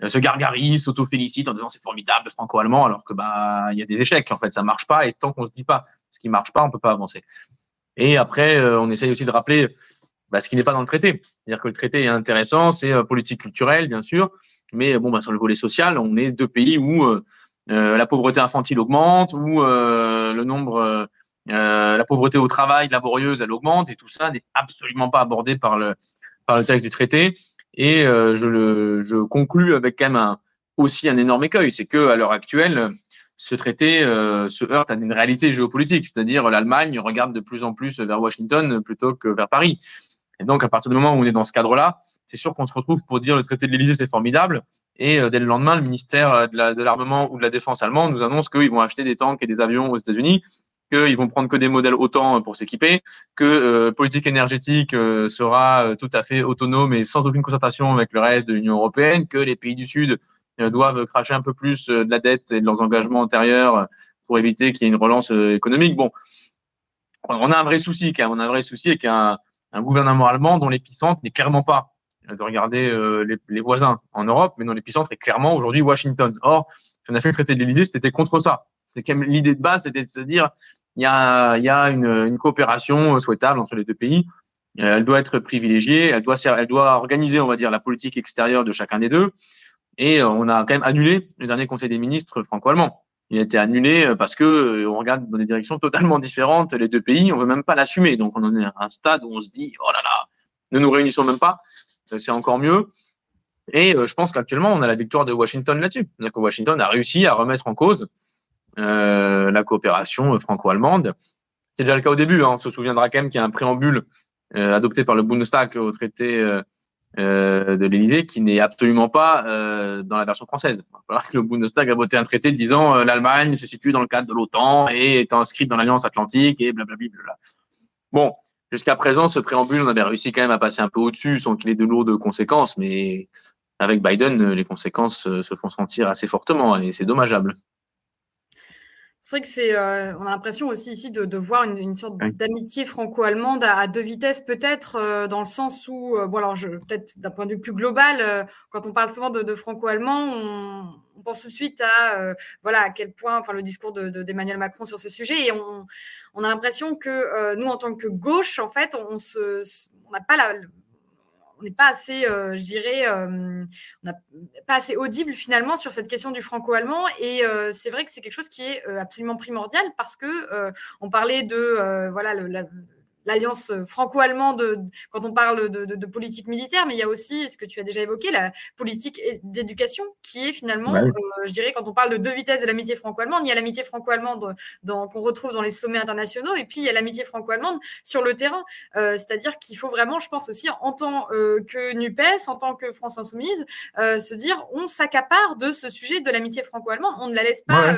euh, se gargarise, s'auto-félicite en disant c'est formidable, franco-allemand, alors que bah il y a des échecs, en fait, ça marche pas, et tant qu'on se dit pas ce qui marche pas, on peut pas avancer. Et après, euh, on essaye aussi de rappeler bah, ce qui n'est pas dans le traité. C'est-à-dire que le traité est intéressant, c'est euh, politique culturelle, bien sûr, mais bon, bah, sur le volet social, on est deux pays où la pauvreté infantile augmente, où le nombre euh, la pauvreté au travail laborieuse, elle augmente et tout ça n'est absolument pas abordé par le, par le texte du traité. Et euh, je, le, je conclus avec quand même aussi un énorme écueil, c'est que à l'heure actuelle, ce traité euh, se heurte à une réalité géopolitique, c'est-à-dire l'Allemagne regarde de plus en plus vers Washington plutôt que vers Paris. Et donc, à partir du moment où on est dans ce cadre-là, c'est sûr qu'on se retrouve pour dire le traité de l'Élysée, c'est formidable. Et dès le lendemain, le ministère de l'armement ou de la défense allemand nous annonce qu'ils vont acheter des tanks et des avions aux États-Unis qu'ils vont prendre que des modèles autant pour s'équiper, que euh, politique énergétique euh, sera euh, tout à fait autonome et sans aucune concertation avec le reste de l'Union européenne, que les pays du Sud doivent cracher un peu plus de la dette et de leurs engagements antérieurs pour éviter qu'il y ait une relance économique. Bon, on a un vrai souci, on a un vrai souci avec un, un gouvernement allemand dont l'épicentre n'est clairement pas de regarder les, les, voisins en Europe, mais dont l'épicentre est clairement aujourd'hui Washington. Or, si on a fait le traité de l'Élysée, c'était contre ça. C'est quand même l'idée de base, c'était de se dire il y a, y a une, coopération souhaitable entre les deux pays. Euh, elle doit être privilégiée, elle doit, elle doit organiser, on va dire, la politique extérieure de chacun des deux. Et euh, on a quand même annulé le dernier Conseil des ministres franco-allemand. Il a été annulé euh, parce que on regarde dans des directions totalement différentes les deux pays. On veut même pas l'assumer. Donc on en est à un stade où on se dit oh là là, ne nous réunissons même pas. C'est encore mieux. Et je pense qu'actuellement on a la victoire de Washington là-dessus. Washington a réussi à remettre en cause euh, la coopération franco-allemande. C'est déjà le cas au début. Hein. On se souviendra quand même qu'il y a un préambule euh, adopté par le Bundestag au traité euh, de l'Élysée qui n'est absolument pas dans la version française. Il va falloir que le Bundestag a voté un traité disant l'Allemagne se situe dans le cadre de l'OTAN et est inscrite dans l'Alliance Atlantique et blablabla. Bon, jusqu'à présent, ce préambule, on avait réussi quand même à passer un peu au-dessus sans qu'il ait de lourdes conséquences, mais avec Biden, les conséquences se font sentir assez fortement et c'est dommageable. C'est vrai que c'est, euh, on a l'impression aussi ici de, de voir une, une sorte d'amitié franco-allemande à, deux vitesses, peut-être euh, dans le sens où, euh, bon alors peut-être d'un point de vue plus global, quand on parle souvent de, de franco-allemand, on, on, pense tout de suite à, voilà, à quel point, enfin le discours d'Emmanuel Macron sur ce sujet, et on, on a l'impression que nous, en tant que gauche, en fait, on se, on n'est pas assez, euh, je dirais, euh, pas assez audible finalement sur cette question du franco-allemand. Et euh, c'est vrai que c'est quelque chose qui est absolument primordial parce que on parlait de voilà le, l'alliance euh, franco-allemande quand on parle de, politique militaire, mais il y a aussi ce que tu as déjà évoqué, la politique d'éducation, qui est finalement, euh, je dirais, quand on parle de deux vitesses de l'amitié franco-allemande, il y a l'amitié franco-allemande qu'on retrouve dans les sommets internationaux, et puis il y a l'amitié franco-allemande sur le terrain. Euh, c'est-à-dire qu'il faut vraiment, je pense aussi, en tant que NUPES, en tant que France Insoumise, se dire on s'accapare de ce sujet de l'amitié franco-allemande, on ne la laisse pas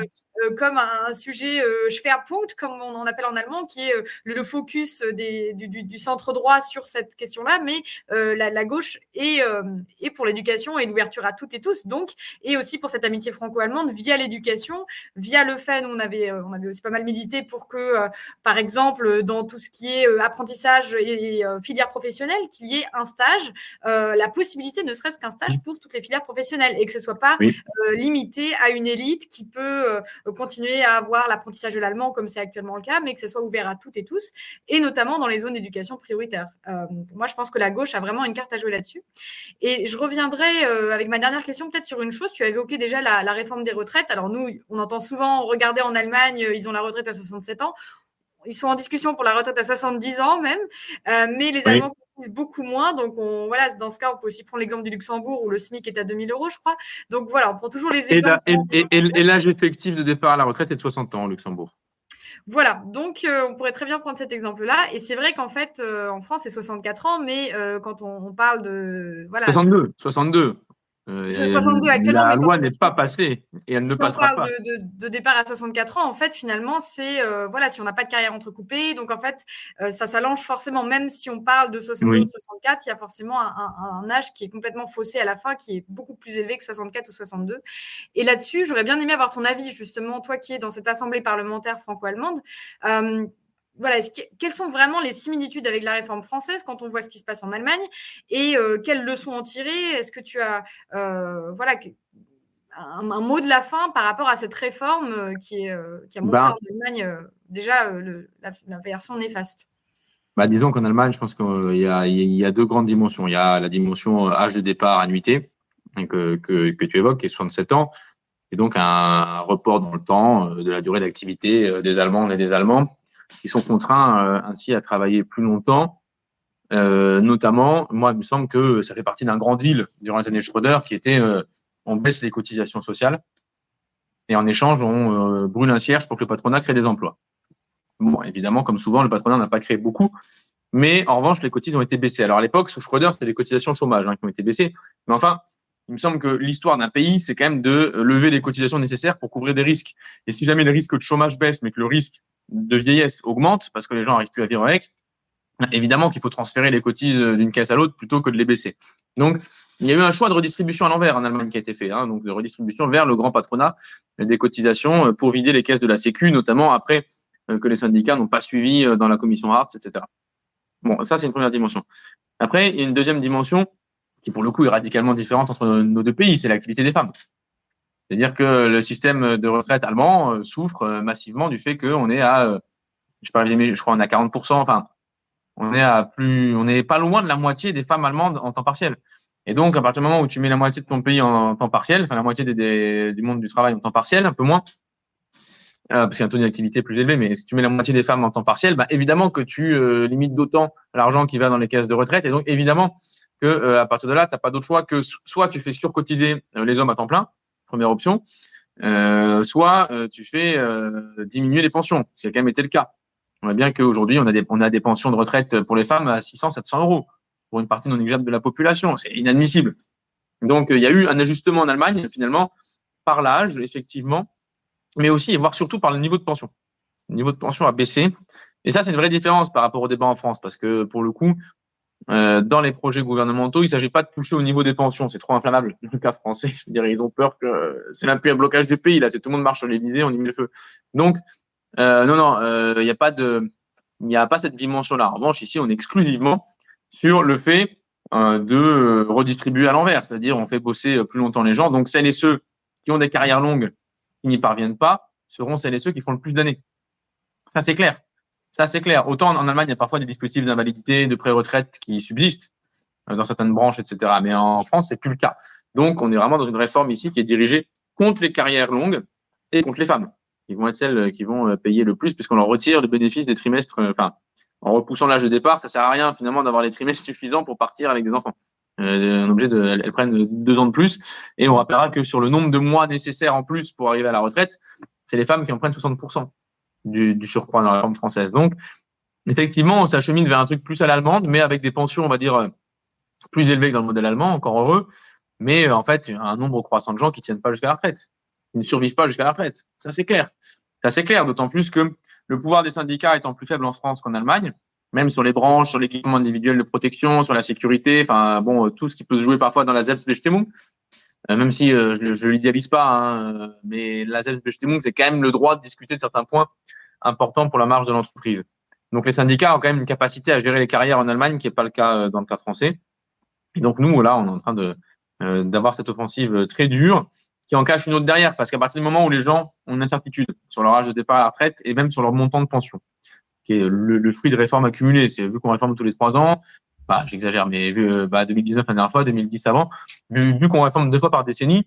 comme un, sujet Schwerpunkt, comme on en appelle en allemand, qui est le focus du, centre droit sur cette question-là, mais euh, la, gauche est, euh, pour l'éducation et l'ouverture à toutes et tous, donc, et aussi pour cette amitié franco-allemande via l'éducation, via le fait, on avait, euh, on avait aussi pas mal milité pour que, par exemple, dans tout ce qui est apprentissage et, filière professionnelle, qu'il y ait un stage, la possibilité ne serait-ce qu'un stage pour toutes les filières professionnelles et que ce soit pas limité à une élite qui peut continuer à avoir l'apprentissage de l'allemand comme c'est actuellement le cas, mais que ce soit ouvert à toutes et tous, et notamment notamment dans les zones d'éducation prioritaire. moi, je pense que la gauche a vraiment une carte à jouer là-dessus. Et je reviendrai avec ma dernière question peut-être sur une chose. Tu as évoqué déjà la, la réforme des retraites. Alors nous, on entend souvent regarder en Allemagne, ils ont la retraite à 67 ans ils sont en discussion pour la retraite à 70 ans même, euh, mais les Allemands cotisent beaucoup moins. Donc, on, voilà, dans ce cas, on peut aussi prendre l'exemple du Luxembourg où le SMIC est à 2000 euros, je crois. Donc, voilà, on prend toujours les exemples. Et, l'âge effectif de départ à la retraite est de 60 ans au Luxembourg. Voilà, donc euh, on pourrait très bien prendre cet exemple-là. Et c'est vrai qu'en fait, euh, en France, c'est 64 ans, mais quand on, on, parle de. Voilà, 62, 62. Euh, 62 actuellement. La loi n'est pas passée et elle ne passera pas. Si on parle de, départ à 64 ans, en fait, finalement, c'est euh, voilà, si on n'a pas de carrière entrecoupée, donc en fait, euh, ça s'allonge forcément. Même si on parle de 62 ou 64, il y a forcément un, âge qui est complètement faussé à la fin, qui est beaucoup plus élevé que 64 ou 62. Et là-dessus, j'aurais bien aimé avoir ton avis, justement, toi qui es dans cette assemblée parlementaire franco-allemande. Voilà, quelles sont vraiment les similitudes avec la réforme française quand on voit ce qui se passe en Allemagne et euh, quelles leçons en tirer? Est-ce que tu as euh, voilà, un, mot de la fin par rapport à cette réforme euh, qui, est, qui a montré ben. en Allemagne déjà la, version néfaste? Bah, Disons qu'en Allemagne, je pense qu'il y, y, a deux grandes dimensions. Il y a la dimension âge de départ, annuité, que, que, que tu évoques, qui est 67 ans, et donc un report dans le temps de la durée d'activité des Allemands et des Allemands qui sont contraints euh, ainsi à travailler plus longtemps. Euh, notamment, moi, il me semble que ça fait partie d'un grand deal durant les années Schröder qui était euh, on baisse les cotisations sociales et en échange, on brûle un cierge pour que le patronat crée des emplois. Bon, évidemment, comme souvent, le patronat n'a pas créé beaucoup, mais en revanche, les cotisations ont été baissées. Alors à l'époque, sous Schröder, c'était les cotisations chômage hein, qui ont été baissées. Mais enfin, il me semble que l'histoire d'un pays, c'est quand même de lever les cotisations nécessaires pour couvrir des risques. Et si jamais le risque de chômage baisse, mais que le risque de vieillesse augmente parce que les gens n'arrivent plus à vivre avec, évidemment qu'il faut transférer les cotises d'une caisse à l'autre plutôt que de les baisser. Donc, il y a eu un choix de redistribution à l'envers en Allemagne qui a été fait, hein, donc de redistribution vers le grand patronat des cotisations pour vider les caisses de la Sécu, notamment après euh, que les syndicats n'ont pas suivi euh, dans la commission Hartz, etc. Bon, ça c'est une première dimension. Après, il y a une deuxième dimension qui pour le coup est radicalement différente entre nos deux pays, c'est l'activité des femmes. C'est-à-dire que le système de retraite allemand euh, souffre euh, massivement du fait qu'on est à, euh, je je crois, on est à 40%, enfin, on est à plus, on n'est pas loin de la moitié des femmes allemandes en temps partiel. Et donc, à partir du moment où tu mets la moitié de ton pays en temps partiel, enfin la moitié des, du monde du travail en temps partiel, un peu moins, parce qu'il y a un taux d'activité plus élevé, mais si tu mets la moitié des femmes en temps partiel, bah, évidemment que tu limites d'autant l'argent qui va dans les caisses de retraite. Et donc, évidemment que à partir de là, tu n'as pas d'autre choix que soit tu fais surcotiser les hommes à temps plein, première option. Euh, soit euh, tu fais euh, diminuer les pensions, ce qui a quand même été le cas. On voit bien qu'aujourd'hui, on, a des, on a des pensions de retraite pour les femmes à 600, 700 euros pour une partie non négligeable de la population. C'est inadmissible. Donc, il y a eu un ajustement en Allemagne, finalement, par l'âge, effectivement, mais aussi voire surtout par le niveau de pension. Le niveau de pension a baissé. Et ça, c'est une vraie différence par rapport au débat en France, parce que pour le coup, euh, dans les projets gouvernementaux, il ne s'agit pas de toucher au niveau des pensions, c'est trop inflammable. Le cas français, je ils ont peur que c'est même plus un blocage du pays, là, c'est tout le monde marche sur l'Élysée, on y met le feu. Donc, euh, non, non, euh, il n'y a pas a pas cette dimension-là. En revanche, ici, on est exclusivement sur le fait de redistribuer à l'envers, c'est-à-dire on fait bosser plus longtemps les gens. Donc, celles et ceux qui ont des carrières longues, qui n'y parviennent pas, seront celles et ceux qui font le plus d'années. Ça, c'est clair. Ça, c'est clair. Autant en Allemagne, il y a parfois des dispositifs d'invalidité, de pré-retraite qui subsistent euh, dans certaines branches, etc. Mais en France, c'est plus le cas. Donc, on est vraiment dans une réforme ici qui est dirigée contre les carrières longues et contre les femmes, qui vont être celles qui vont euh, payer le plus, puisqu'on leur retire le bénéfice des trimestres. Euh, enfin, en repoussant l'âge de départ, ça sert à rien finalement d'avoir les trimestres suffisants pour partir avec des enfants. Euh, objet de, elles, prennent deux ans de plus, et on rappellera que sur le nombre de mois nécessaires en plus pour arriver à la retraite, c'est les femmes qui en prennent 60% du, surcroît dans la forme française. Donc, effectivement, on s'achemine vers un truc plus à l'allemande, mais avec des pensions, on va dire, plus élevées que dans le modèle allemand, encore heureux, mais euh, en fait, un nombre croissant de gens qui tiennent pas jusqu'à la retraite, qui ne survivent pas jusqu'à la retraite. Ça, c'est clair. Ça, c'est clair, d'autant plus que le pouvoir des syndicats étant plus faible en France qu'en Allemagne, même sur les branches, sur l'équipement individuel de protection, sur la sécurité, enfin, bon, tout ce qui peut se jouer parfois dans la Selbstbestimmung, euh, même si euh, je ne l'idéalise pas, hein, mais la Selbstbestimmung, c'est quand même le droit de discuter de certains points importants pour la marge de l'entreprise. Donc les syndicats ont quand même une capacité à gérer les carrières en Allemagne, qui n'est pas le cas euh, dans le cas français. Et donc nous, là, on est en train de d'avoir cette offensive très dure qui en cache une autre derrière, parce qu'à partir du moment où les gens ont une incertitude sur leur âge de départ à la retraite et même sur leur montant de pension, qui est le, fruit de réformes accumulées. C'est vu qu'on réforme tous les trois ans, bah, j'exagère, mais vu bah, 2019 la dernière fois, 2010 avant, vu, vu qu'on réforme deux fois par décennie,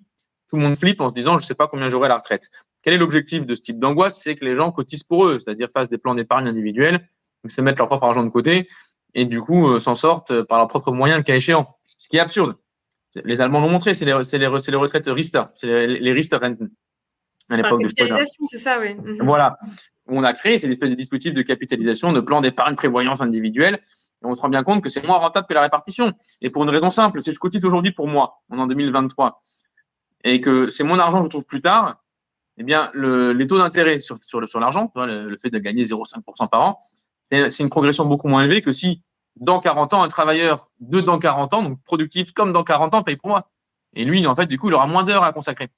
tout le monde flippe en se disant je ne sais pas combien j'aurai à la retraite. Quel est l'objectif de ce type d'angoisse? C'est que les gens cotisent pour eux, c'est-à-dire fassent des plans d'épargne individuels, se mettent leur propre argent de côté et du coup euh, s'en sortent par leurs propres moyens le cas échéant. Ce qui est absurde. Les Allemands l'ont montré, c'est les, les, les, retraites Riester, c'est les, les Riester-Renten. À l'époque capitalisation, c'est ça, oui. Mhm. Voilà. On a créé ces espèces de dispositifs de capitalisation, de plans d'épargne prévoyance individuelle. Et on se rend bien compte que c'est moins rentable que la répartition. Et pour une raison simple, que je cotise aujourd'hui pour moi, en 2023, et que c'est mon argent que je trouve plus tard, eh bien, le, les taux d'intérêt sur, sur, sur l'argent, le, fait de gagner 0,5% par an, c'est une progression beaucoup moins élevée que si, dans 40 ans, un travailleur de dans 40 ans, donc productif comme dans 40 ans, paye pour moi. Et lui, en fait, du coup, il aura moins d'heures à consacrer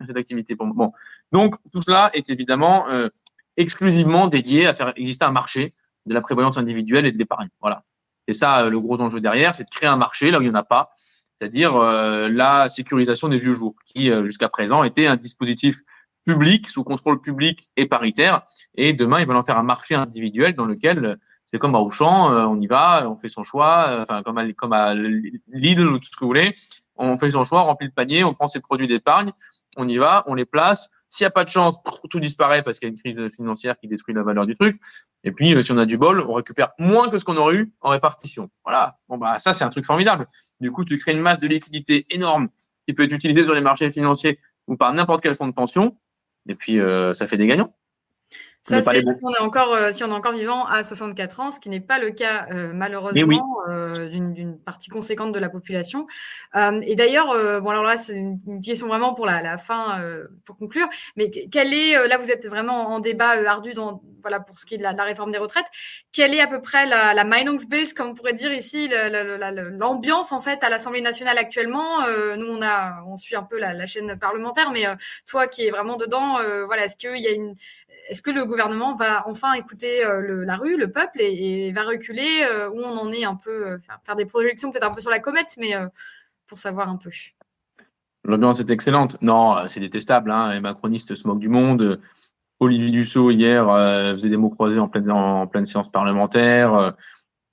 à cette activité. Bon, bon. Donc, tout cela est évidemment euh, exclusivement dédié à faire exister un marché de la prévoyance individuelle et de l'épargne. Voilà. C'est ça euh, le gros enjeu derrière, c'est de créer un marché là où il n'y en a pas, c'est-à-dire euh, la sécurisation des vieux jours, qui euh, jusqu'à présent était un dispositif public, sous contrôle public et paritaire. Et demain, ils veulent en faire un marché individuel dans lequel c'est comme à Auchan, euh, on y va, on fait son choix, euh, enfin comme à, comme à Lidl ou tout ce que vous voulez, on fait son choix, on remplit le panier, on prend ses produits d'épargne, on y va, on les place. S'il n'y a pas de chance, tout disparaît parce qu'il y a une crise financière qui détruit la valeur du truc. Et puis, euh, si on a du bol, on récupère moins que ce qu'on aurait eu en répartition. Voilà. Bon, bah, ça, c'est un truc formidable. Du coup, tu crées une masse de liquidité énorme qui peut être utilisée sur les marchés financiers ou par n'importe quel fonds de pension. Et puis, euh, ça fait des gagnants. Ça, c'est si on est encore, euh, si on est encore vivant à 64 ans, ce qui n'est pas le cas euh, malheureusement euh, d'une partie conséquente de la population. Euh, et d'ailleurs, euh, bon alors là, c'est une, une, question vraiment pour la, la fin, pour conclure. Mais quel est, là, vous êtes vraiment en débat ardu dans, voilà, pour ce qui est de la, de la, réforme des retraites. Quelle est à peu près la, la Meinungsbild, comme on pourrait dire ici, l'ambiance en fait à l'Assemblée nationale actuellement Nous, on a, on suit un peu la, la chaîne parlementaire, mais toi qui es vraiment dedans, voilà, est-ce qu'il y a une est-ce que le gouvernement va enfin écouter euh, la rue, le peuple, et, va reculer euh, où on en est un peu, euh, faire, des projections peut-être un peu sur la comète, mais pour savoir un peu. L'ambiance est excellente. Non, c'est détestable. Hein. Les macronistes se moquent du monde. Olivier Dussault, hier, faisait des mots croisés en pleine, séance parlementaire.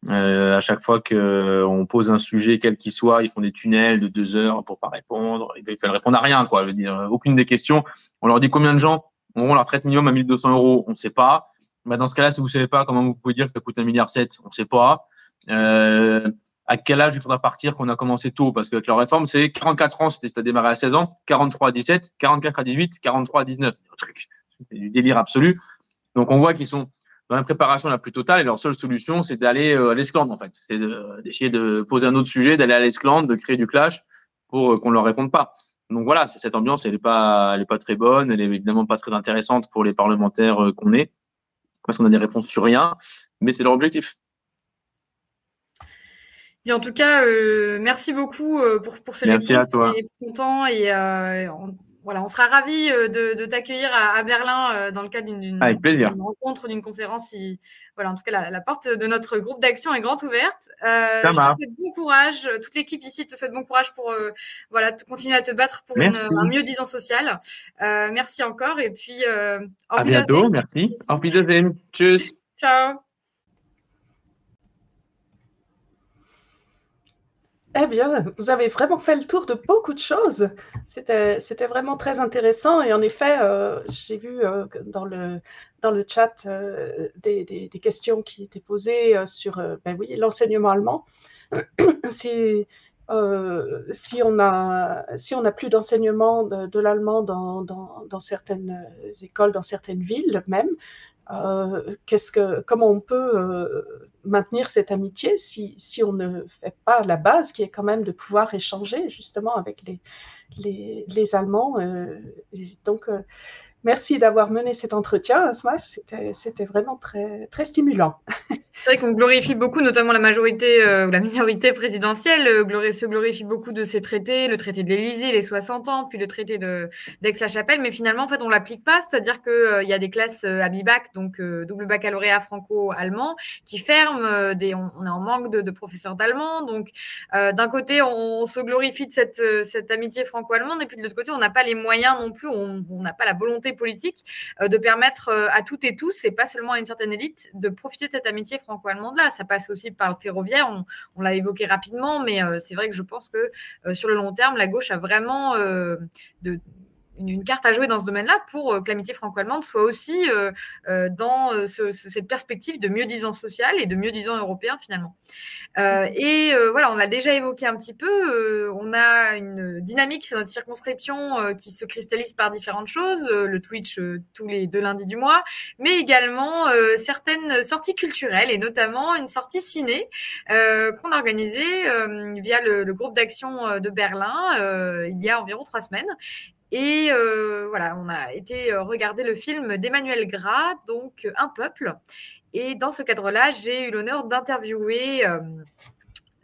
À chaque fois qu'on pose un sujet, quel qu'il soit, ils font des tunnels de deux heures pour pas répondre. Ils veulent répondre à rien, quoi. Dire, aucune des questions. On leur dit combien de gens? Auront la retraite minimum à 1200 euros, on ne sait pas. Bah, dans ce cas-là, si vous ne savez pas comment vous pouvez dire que ça coûte 1,7 milliard, on ne sait pas. Euh, à quel âge il faudra partir qu'on a commencé tôt? Parce qu'avec leur réforme, c'est 44 ans, c'était démarré à 16 ans, 43 à 17, 44 à 18, 43 à 19. C'est du délire absolu. Donc on voit qu'ils sont dans la préparation la plus totale et leur seule solution, c'est d'aller euh, à l'esclande en fait. C'est d'essayer de, poser un autre sujet, d'aller à l'esclande, de créer du clash pour euh, qu'on ne leur réponde pas donc voilà, cette ambiance, elle n'est pas, elle est pas très bonne, elle est évidemment pas très intéressante pour les parlementaires euh, qu'on est, parce qu'on a des réponses sur rien, mais c'est leur objectif. Et en tout cas, euh, merci beaucoup euh, pour, pour ces merci réponses et pour ton temps et euh, voilà, on sera ravis de, de t'accueillir à, à, Berlin dans le cadre d'une rencontre, d'une conférence. Si, voilà, en tout cas, la, la porte de notre groupe d'action est grande ouverte. Euh, je te souhaite bon courage. Toute l'équipe ici te souhaite bon courage pour euh, voilà, continuer à te battre pour une, un mieux disant social. Euh, merci encore et puis euh, au à bientôt. Merci. Auf Wiedersehen. Tschüss. Ciao. Eh bien, vous avez vraiment fait le tour de beaucoup de choses. C'était, vraiment très intéressant. Et en effet, euh, j'ai vu euh, dans, le, dans le chat euh, des, des, questions qui étaient posées sur ben oui, l'enseignement allemand. si, si, on a, si n'a plus d'enseignement de, l'allemand dans, dans, certaines écoles, dans certaines villes même, que, comment on peut euh, maintenir cette amitié si, on ne fait pas la base qui est quand même de pouvoir échanger justement avec les, Allemands. Euh, euh, merci d'avoir mené cet entretien, Asmaf. C'était vraiment très, stimulant. C'est vrai qu'on glorifie beaucoup, notamment la majorité euh, ou la minorité présidentielle, euh, se glorifie beaucoup de ces traités, le traité de l'Élysée, les 60 ans, puis le traité d'Aix-la-Chapelle, mais finalement, en fait, on l'applique pas, c'est-à-dire qu'il euh, y a des classes euh, à bibac, donc euh, double baccalauréat franco-allemand, qui ferment, euh, on, on, est en manque de, professeurs d'allemand, donc d'un côté, on, se glorifie de cette amitié franco-allemande, et puis de l'autre côté, on n'a pas les moyens non plus, on n'a pas la volonté politique de permettre à toutes et tous, et pas seulement à une certaine élite, de profiter de cette amitié franco-allemande-là. Ça passe aussi par le ferroviaire, on, on l'a évoqué rapidement, mais c'est vrai que je pense que sur le long terme, la gauche a vraiment de une, carte à jouer dans ce domaine-là pour euh, que l'amitié franco-allemande soit aussi euh, euh, dans cette perspective de mieux-disant social et de mieux-disant européen finalement. et voilà, on l'a déjà évoqué un petit peu. on a une dynamique sur notre circonscription qui se cristallise par différentes choses. le Twitch tous les deux lundis du mois, mais également certaines sorties culturelles et notamment une sortie ciné qu'on a organisée via le, le groupe d'action de Berlin il y a environ trois semaines et euh, voilà, on a été euh, regarder le film d'Emmanuel Gras, donc euh, Un peuple. Et dans ce cadre-là, j'ai eu l'honneur d'interviewer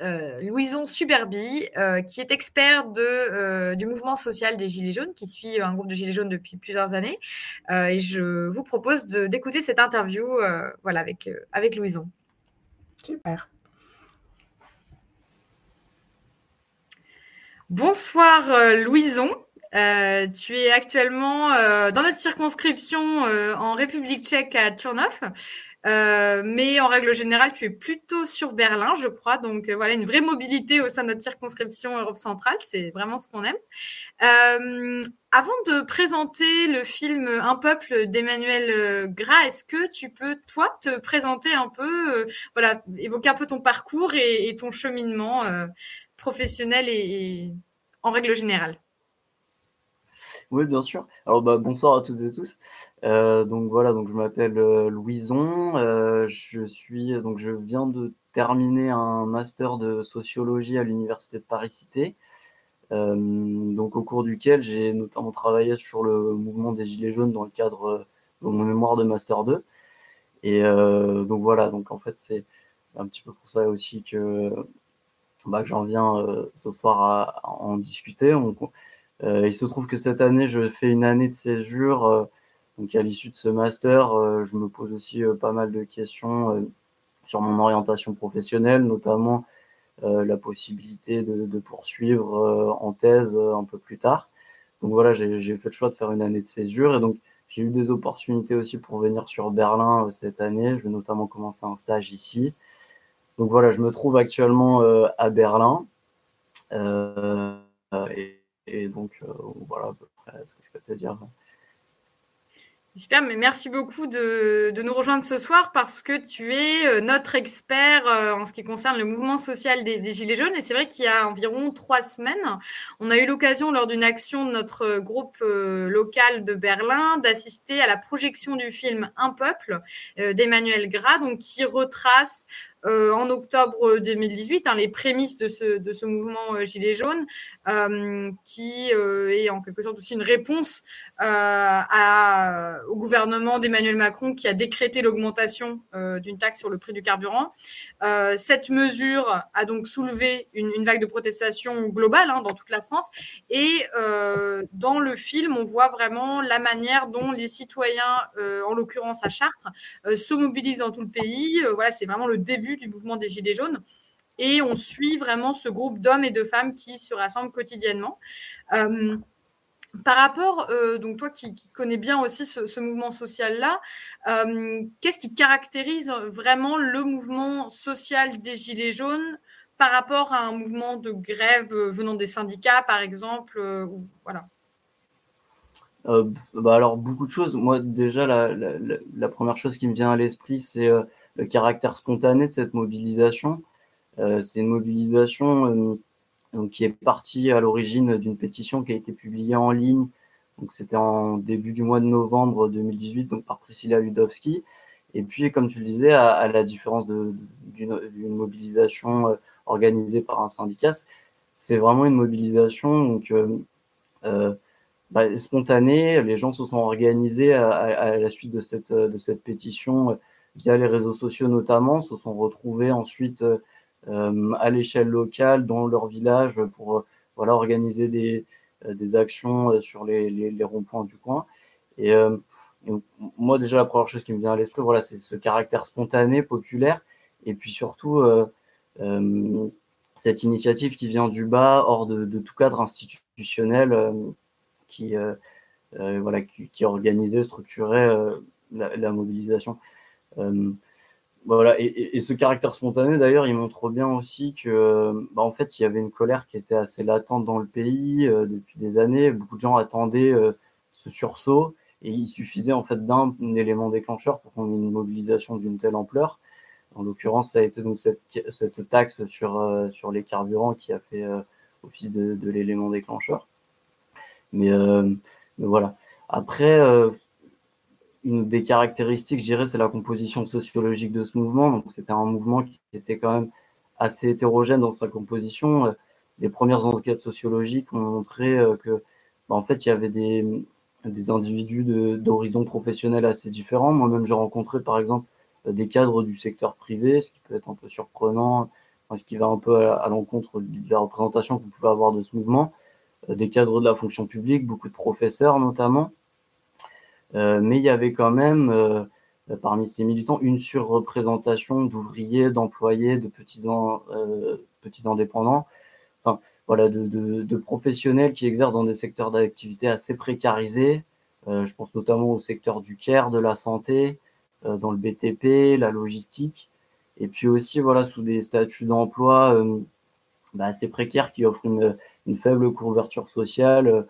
Louison Suberbi, qui est expert de, du mouvement social des Gilets jaunes, qui suit un groupe de Gilets jaunes depuis plusieurs années. et je vous propose d'écouter cette interview voilà, avec, avec Louison. Super. Bonsoir Louison. Euh, tu es actuellement euh, dans notre circonscription euh, en République tchèque à Turnov. mais en règle générale, tu es plutôt sur Berlin, je crois. Donc voilà, une vraie mobilité au sein de notre circonscription Europe centrale, c'est vraiment ce qu'on aime. avant de présenter le film Un peuple d'Emmanuel Gras, est-ce que tu peux, toi, te présenter un peu, voilà, évoquer un peu ton parcours et, ton cheminement professionnel et en règle générale? Oui, bien sûr. Alors, bah, bonsoir à toutes et tous. Euh, donc voilà, donc je m'appelle euh, Louison. Euh, je suis donc je viens de terminer un master de sociologie à l'université de Paris-Cité. donc au cours duquel j'ai notamment travaillé sur le mouvement des Gilets jaunes dans le cadre de mon mémoire de master 2. Et donc voilà, donc en fait c'est un petit peu pour ça aussi que, bah, que j'en viens ce soir à, en discuter. Euh, il se trouve que cette année, je fais une année de césure. Euh, donc, à l'issue de ce master, euh, je me pose aussi pas mal de questions sur mon orientation professionnelle, notamment la possibilité de, poursuivre en thèse un peu plus tard. Donc voilà, j'ai fait le choix de faire une année de césure et donc j'ai eu des opportunités aussi pour venir sur Berlin cette année. Je vais notamment commencer un stage ici. Donc voilà, je me trouve actuellement à Berlin. Et donc, euh, voilà à peu près ce que je peux te dire. Super, mais merci beaucoup de, nous rejoindre ce soir parce que tu es euh, notre expert euh, en ce qui concerne le mouvement social des, des Gilets jaunes. Et c'est vrai qu'il y a environ trois semaines, on a eu l'occasion lors d'une action de notre groupe local de Berlin d'assister à la projection du film Un peuple d'Emmanuel Gras, donc qui retrace euh, en octobre 2018, hein, les prémices de ce, mouvement euh, Gilets jaunes, euh, qui est en quelque sorte aussi une réponse au gouvernement d'Emmanuel Macron qui a décrété l'augmentation d'une taxe sur le prix du carburant. cette mesure a donc soulevé une, une vague de protestation globale hein, dans toute la France. Et dans le film, on voit vraiment la manière dont les citoyens, en l'occurrence à Chartres, se mobilisent dans tout le pays. voilà, c'est vraiment le début du mouvement des Gilets jaunes. Et on suit vraiment ce groupe d'hommes et de femmes qui se rassemblent quotidiennement. Euh, par rapport, euh, donc toi qui, connais bien aussi ce, mouvement social-là, euh, qu'est-ce qui caractérise vraiment le mouvement social des Gilets jaunes par rapport à un mouvement de grève venant des syndicats, par exemple voilà. bah alors beaucoup de choses. Moi déjà la première chose qui me vient à l'esprit c'est le caractère spontané de cette mobilisation. Euh, c'est une mobilisation euh, qui est partie à l'origine d'une pétition qui a été publiée en ligne. Donc c'était en début du mois de novembre 2018 donc par Priscilla Ludowski. Et puis, comme tu le disais, à, la différence d'une mobilisation euh, organisée par un syndicat, c'est vraiment une mobilisation donc, euh, bah, spontanée. Les gens se sont organisés à, à, la suite de cette, de cette pétition via les réseaux sociaux notamment, se sont retrouvés ensuite euh, à l'échelle locale dans leur village pour euh, voilà organiser des, euh, des actions sur les, les, les ronds-points du coin. Et, moi déjà la première chose qui me vient à l'esprit, voilà, c'est ce caractère spontané, populaire, et puis surtout cette initiative qui vient du bas, hors de, de tout cadre institutionnel, qui voilà, qui, organisait, structurait la, mobilisation. Voilà, et, ce caractère spontané, d'ailleurs, il montre bien aussi que, bah, en fait, il y avait une colère qui était assez latente dans le pays depuis des années. Beaucoup de gens attendaient ce sursaut et il suffisait en fait d'un élément déclencheur pour qu'on ait une mobilisation d'une telle ampleur. En l'occurrence, ça a été donc cette, taxe sur, euh, sur les carburants qui a fait euh, office de, l'élément déclencheur. Euh, mais, voilà. Après, une des caractéristiques, je dirais, c'est la composition sociologique de ce mouvement. Donc, c'était un mouvement qui était quand même assez hétérogène dans sa composition. Les premières enquêtes sociologiques ont montré que, bah, en fait, il y avait des, des individus d'horizons professionnels assez différents. Moi-même, j'ai rencontré, par exemple, des cadres du secteur privé, ce qui peut être un peu surprenant, ce qui va un peu à, l'encontre de la représentation que vous pouvez avoir de ce mouvement, euh, des cadres de la fonction publique, beaucoup de professeurs notamment. Euh, mais il y avait quand même, euh, parmi ces militants, une surreprésentation d'ouvriers, d'employés, de petits, petits indépendants, enfin, voilà, de, de, de, professionnels qui exercent dans des secteurs d'activité assez précarisés. je pense notamment au secteur du care, de la santé, euh, dans le BTP, la logistique, et puis aussi voilà sous des statuts d'emploi euh, bah, assez précaires qui offrent une, une faible couverture sociale, euh,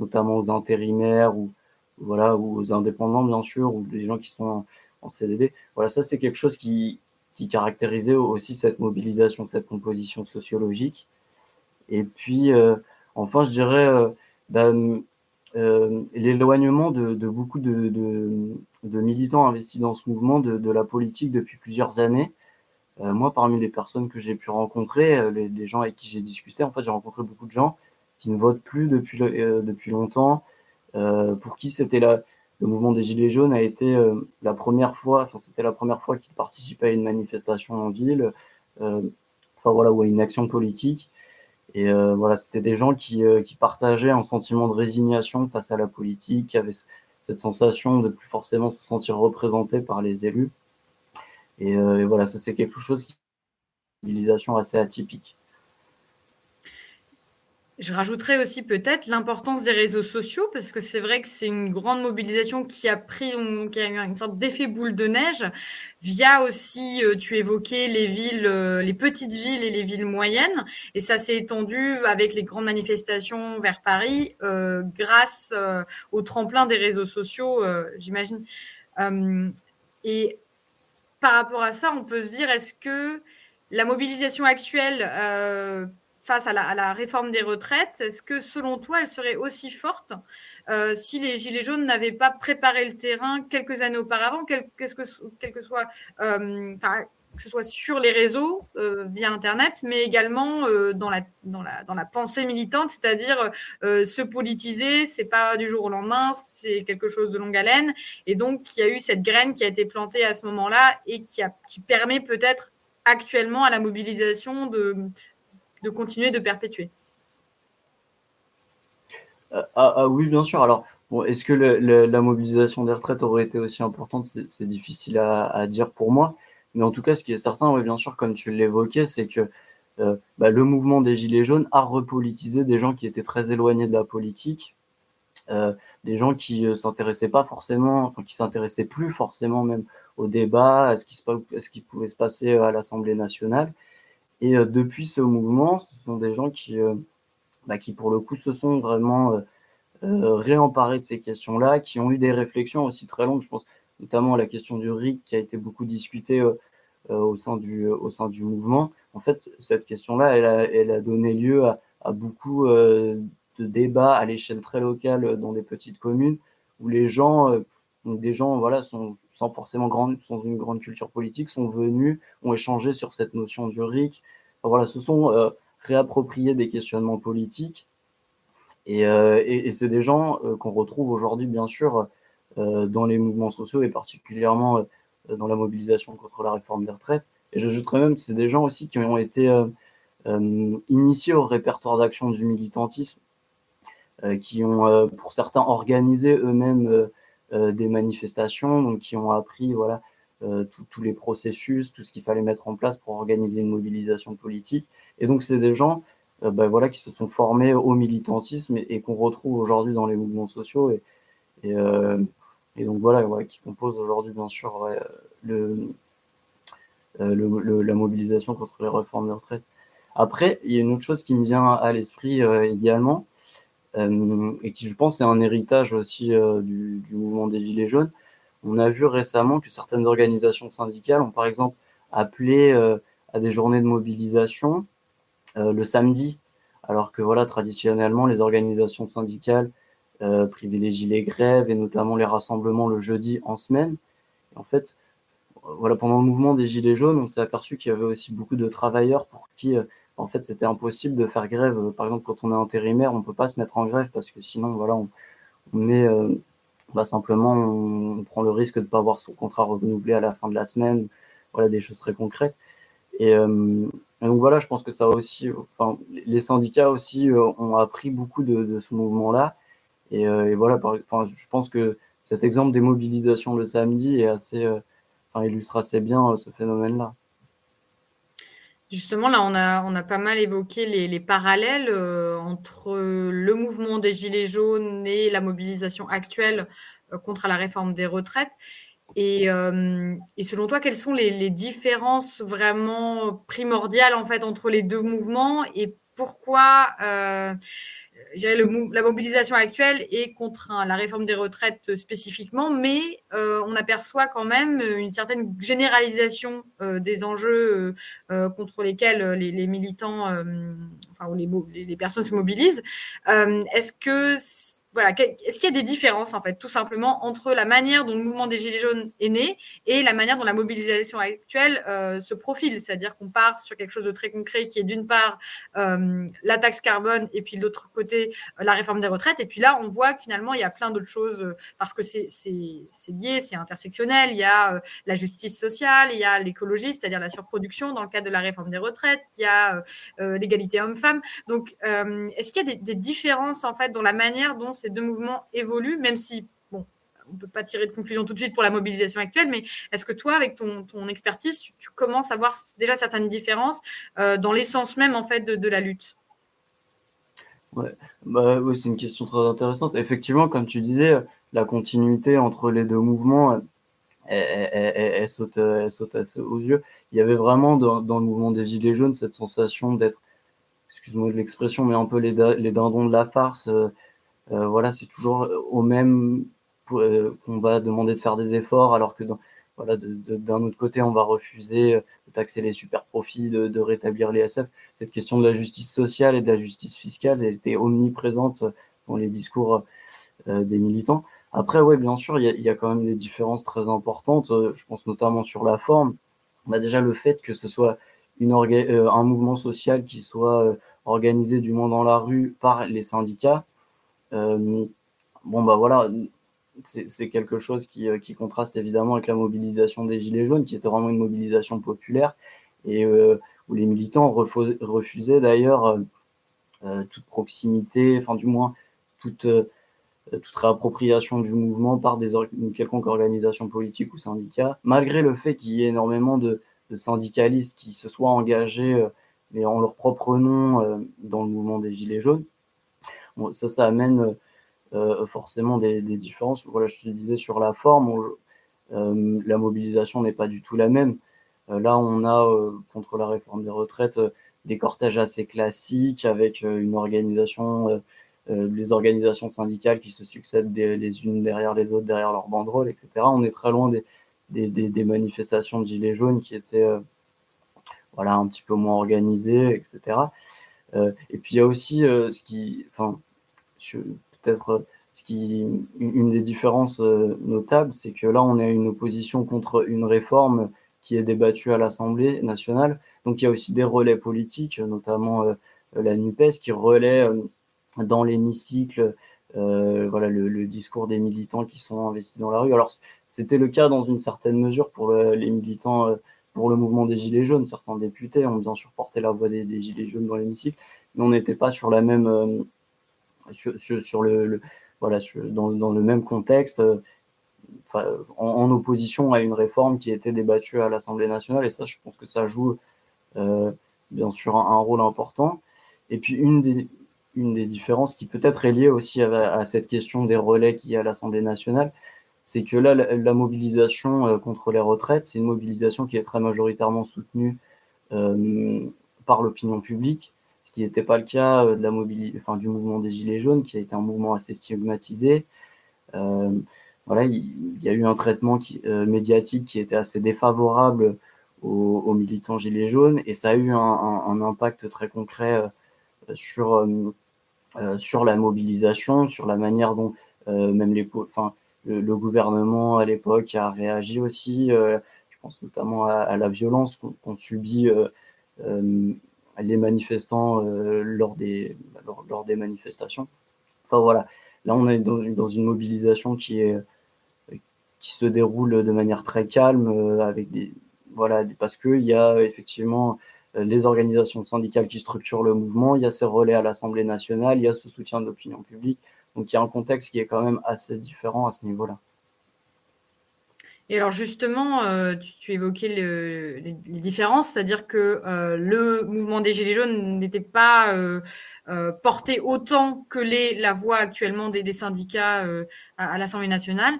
notamment aux intérimaires ou voilà ou aux indépendants bien sûr ou des gens qui sont en, CDD. Voilà, ça c'est quelque chose qui, qui caractérisait aussi cette mobilisation, cette composition sociologique. Et puis enfin, je dirais bah, euh, l'éloignement de, de, beaucoup de, de, de, militants investis dans ce mouvement de, la politique depuis plusieurs années. Euh, moi, parmi les personnes que j'ai pu rencontrer, euh, les, les, gens avec qui j'ai discuté, en fait, j'ai rencontré beaucoup de gens qui ne votent plus depuis, depuis longtemps, pour qui c'était la, le mouvement des Gilets jaunes a été la première fois, enfin, c'était la première fois qu'ils participaient à une manifestation en ville, enfin voilà, ou à une action politique. Et euh, voilà, c'était des gens qui, euh, qui, partageaient un sentiment de résignation face à la politique, qui avaient cette sensation de plus forcément se sentir représenté par les élus. Et, euh, et voilà, ça c'est quelque chose qui est une mobilisation assez atypique. Je rajouterais aussi peut-être l'importance des réseaux sociaux, parce que c'est vrai que c'est une grande mobilisation qui a pris, qui a eu une sorte d'effet boule de neige, via aussi, euh, tu évoquais les villes, euh, les petites villes et les villes moyennes, et ça s'est étendu avec les grandes manifestations vers Paris, euh, grâce au tremplin des réseaux sociaux, j'imagine. et par rapport à ça, on peut se dire, est-ce que la mobilisation actuelle face à la, réforme des retraites, est-ce que selon toi, elle serait aussi forte euh, si les Gilets jaunes n'avaient pas préparé le terrain quelques années auparavant, quel, que, que soit, euh, que ce soit sur les réseaux euh, via Internet, mais également dans, la, dans, la, dans la pensée militante, c'est-à-dire se politiser, c'est pas du jour au lendemain, c'est quelque chose de longue haleine, et donc il y a eu cette graine qui a été plantée à ce moment-là et qui, a, qui permet peut-être actuellement à la mobilisation de de continuer de perpétuer. Euh, ah, ah, oui, bien sûr. Alors, bon, est-ce que la mobilisation des retraites aurait été aussi importante? C'est difficile à, dire pour moi. Mais en tout cas, ce qui est certain, oui, bien sûr, comme tu l'évoquais, c'est que euh, bah, le mouvement des Gilets jaunes a repolitisé des gens qui étaient très éloignés de la politique, euh, des gens qui ne s'intéressaient pas forcément, enfin, qui s'intéressaient plus forcément même au débat, à ce qui, se, à ce qui pouvait se passer à l'Assemblée nationale, et euh, depuis ce mouvement, ce sont des gens qui, euh, bah, qui pour le coup, se sont vraiment euh, réemparés de ces questions-là, qui ont eu des réflexions aussi très longues, je pense notamment à la question du RIC qui a été beaucoup discutée au, sein du, au sein du mouvement. En fait, cette question-là, elle a, elle a donné lieu à, beaucoup de débats à l'échelle très locale dans des petites communes où les gens, des gens voilà, sont sans forcément grande, sans une grande culture politique, sont venus, ont échangé sur cette notion du RIC. voilà, se sont euh, réappropriés des questionnements politiques. Et, euh, c'est des gens euh, qu'on retrouve aujourd'hui, bien sûr, dans les mouvements sociaux et particulièrement dans la mobilisation contre la réforme des retraites. Et j'ajouterais même que c'est des gens aussi qui ont été initiés au répertoire d'action du militantisme, qui ont, pour certains, organisé eux-mêmes des manifestations, donc qui ont appris voilà euh, tous les processus, tout ce qu'il fallait mettre en place pour organiser une mobilisation politique. Et donc c'est des gens euh, ben, voilà qui se sont formés au militantisme et, qu'on retrouve aujourd'hui dans les mouvements sociaux. Et, Et, donc voilà, qui compose aujourd'hui bien sûr le, la mobilisation contre les réformes de retraite. Après, il y a une autre chose qui me vient à l'esprit également, et qui je pense est un héritage aussi du, du, mouvement des Gilets jaunes. On a vu récemment que certaines organisations syndicales ont par exemple appelé à des journées de mobilisation le samedi, alors que voilà, traditionnellement, les organisations syndicales euh, privilégient les grèves et notamment les rassemblements le jeudi en semaine. en fait, voilà, pendant le mouvement des Gilets jaunes, on s'est aperçu qu'il y avait aussi beaucoup de travailleurs pour qui, euh, en fait, c'était impossible de faire grève. Par exemple, quand on est intérimaire, on peut pas se mettre en grève parce que sinon, voilà, on, met, euh, bah, simplement, on, prend le risque de pas avoir son contrat renouvelé à la fin de la semaine. Voilà, des choses très concrètes. Et, euh, donc voilà, je pense que ça aussi, enfin, les syndicats aussi ont appris beaucoup de, ce mouvement-là. Et, et, voilà, enfin, je pense que cet exemple des mobilisations le samedi est assez, enfin, illustre assez bien ce phénomène-là. Justement, là, on a, on a pas mal évoqué les, les parallèles euh, entre le mouvement des Gilets jaunes et la mobilisation actuelle euh, contre la réforme des retraites. Et, euh, et selon toi, quelles sont les, les, différences vraiment primordiales en fait entre les deux mouvements? Et pourquoi la mobilisation actuelle est contre la réforme des retraites spécifiquement, mais euh, on aperçoit quand même une certaine généralisation euh, des enjeux euh, contre lesquels les, les militants, enfin, ou les, les, personnes se mobilisent. Est-ce que voilà, est-ce qu'il y a des différences, en fait, tout simplement, entre la manière dont le mouvement des Gilets jaunes est né et la manière dont la mobilisation actuelle euh, se profile? C'est-à-dire qu'on part sur quelque chose de très concret qui est d'une part euh, la taxe carbone et puis de l'autre côté euh, la réforme des retraites. Et puis là, on voit que finalement, il y a plein d'autres choses parce que c'est lié, c'est intersectionnel. Il y a la justice sociale, il y a l'écologie, c'est-à-dire la surproduction dans le cadre de la réforme des retraites, il y a l'égalité homme-femme. Donc, est-ce qu'il y a des différences, en fait, dans la manière dont ces deux mouvements évoluent, même si, bon, on ne peut pas tirer de conclusion tout de suite pour la mobilisation actuelle, mais est-ce que toi, avec ton, ton expertise, tu, commences à voir déjà certaines différences euh, dans l'essence même, en fait, de, la lutte? Ouais, bah, oui, c'est une question très intéressante. Effectivement, comme tu disais, la continuité entre les deux mouvements, elle, saute, aux yeux. Il y avait vraiment dans, le mouvement des Gilets jaunes cette sensation d'être, excuse-moi de l'expression, mais un peu les, les dindons de la farce. Euh, euh, voilà, c'est toujours au même euh, qu'on va demander de faire des efforts, alors que d'un autre côté, on va refuser de taxer les super profits, de, rétablir les SF. Cette question de la justice sociale et de la justice fiscale était omniprésente dans les discours euh, des militants. Après, ouais, bien sûr, il y, a, quand même des différences très importantes. Je pense notamment sur la forme. Bah déjà, le fait que ce soit une euh, un mouvement social qui soit organisé du moins dans la rue par les syndicats, euh, bon, bah voilà, c'est quelque chose qui, euh, qui, contraste évidemment avec la mobilisation des Gilets jaunes, qui était vraiment une mobilisation populaire et euh, où les militants refusaient d'ailleurs euh, toute proximité, enfin du moins toute, euh, toute réappropriation du mouvement par des une quelconque organisation politique ou syndicat, malgré le fait qu'il y ait énormément de, syndicalistes qui se soient engagés, mais en leur propre nom, dans le mouvement des Gilets jaunes. Bon, ça, ça amène euh, forcément des, des, différences. Voilà, je te disais sur la forme, on, euh, la mobilisation n'est pas du tout la même. Euh, là, on a euh, contre la réforme des retraites euh, des cortèges assez classiques avec une organisation, les organisations syndicales qui se succèdent des, les unes derrière les autres, derrière leurs banderoles, etc. On est très loin des, des, des, des manifestations de gilets jaunes qui étaient voilà un petit peu moins organisées, etc. Euh, et puis il y a aussi euh, ce qui, enfin, peut-être euh, ce qui, une des différences notables, c'est que là on a une opposition contre une réforme qui est débattue à l'Assemblée nationale. Donc il y a aussi des relais politiques, notamment la NUPES, qui relaie dans l'hémicycle voilà le, discours des militants qui sont investis dans la rue. Alors c'était le cas dans une certaine mesure pour les militants pour le mouvement des Gilets jaunes. Certains députés ont bien sûr porté la voix des, Gilets jaunes dans l'hémicycle, mais on n'était pas sur la même, euh, sur, le, voilà, dans, le même contexte, euh, en, en, opposition à une réforme qui était débattue à l'Assemblée nationale. Et ça, je pense que ça joue euh, bien sûr un, un, rôle important. Et puis une des, une des différences qui peut-être est liée aussi à, cette question des relais qui y a à l'Assemblée nationale, c'est que là, la, mobilisation contre les retraites, c'est une mobilisation qui est très majoritairement soutenue par l'opinion publique, ce qui n'était pas le cas de la enfin, du mouvement des Gilets jaunes, qui a été un mouvement assez stigmatisé. voilà, il, y a eu un traitement médiatique qui était assez défavorable aux, militants Gilets jaunes et ça a eu un, impact très concret sur, sur la mobilisation, sur la manière dont même les, le, gouvernement à l'époque a réagi aussi. je pense notamment à, la violence qu'ont subi les manifestants lors, des, lors, des manifestations. Enfin voilà, là on est dans, une mobilisation qui se déroule de manière très calme avec des voilà parce que il y a effectivement les organisations syndicales qui structurent le mouvement, il y a ces relais à l'Assemblée nationale, il y a ce soutien de l'opinion publique. Donc il y a un contexte qui est quand même assez différent à ce niveau-là. Et alors justement, euh, tu, évoquais les, différences, c'est-à-dire que euh, le mouvement des Gilets jaunes n'était pas euh, porté autant que les, la voix actuellement des, syndicats à, l'Assemblée nationale.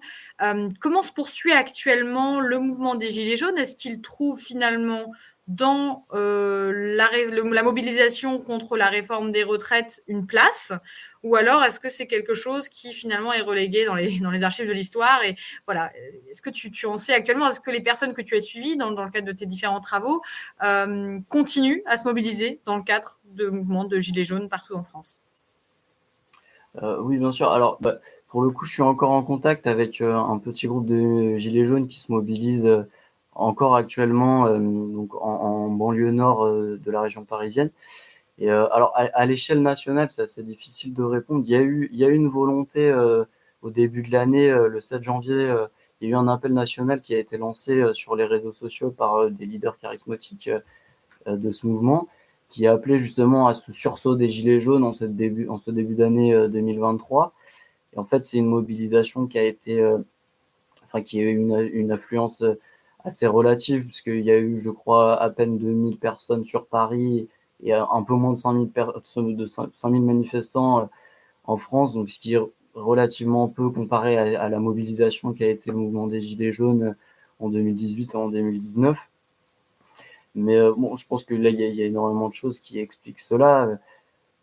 comment se poursuit actuellement le mouvement des Gilets jaunes? Est-ce qu'il trouve finalement dans la mobilisation contre la réforme des retraites une place? Ou alors est-ce que c'est quelque chose qui finalement est relégué dans les, archives de l'histoire Et voilà, est-ce que tu, en sais actuellement Est-ce que les personnes que tu as suivies dans, le cadre de tes différents travaux euh, continuent à se mobiliser dans le cadre de mouvements de gilets jaunes partout en France? Euh, Oui, bien sûr. Alors, bah, pour le coup, je suis encore en contact avec euh, un petit groupe de gilets jaunes qui se mobilisent encore actuellement donc en, banlieue nord de la région parisienne. Et euh, alors, à, l'échelle nationale, c'est assez difficile de répondre. Il y a eu, il y a eu une volonté euh, au début de l'année, euh, le 7 janvier, il y a eu un appel national qui a été lancé sur les réseaux sociaux par des leaders charismatiques de ce mouvement, qui a appelé justement à ce sursaut des Gilets jaunes en ce début d'année 2023. Et en fait, c'est une mobilisation qui a été, enfin, qui a eu une, une affluence assez relative, puisqu'il y a eu, je crois, à peine 2000 personnes sur Paris il y a un peu moins de 5000 de 5000 manifestants euh, en France, donc ce qui est relativement peu comparé à, la mobilisation qui a été le mouvement des Gilets jaunes euh, en 2018 et en 2019. Mais euh, bon, je pense que là, il y, a, énormément de choses qui expliquent cela.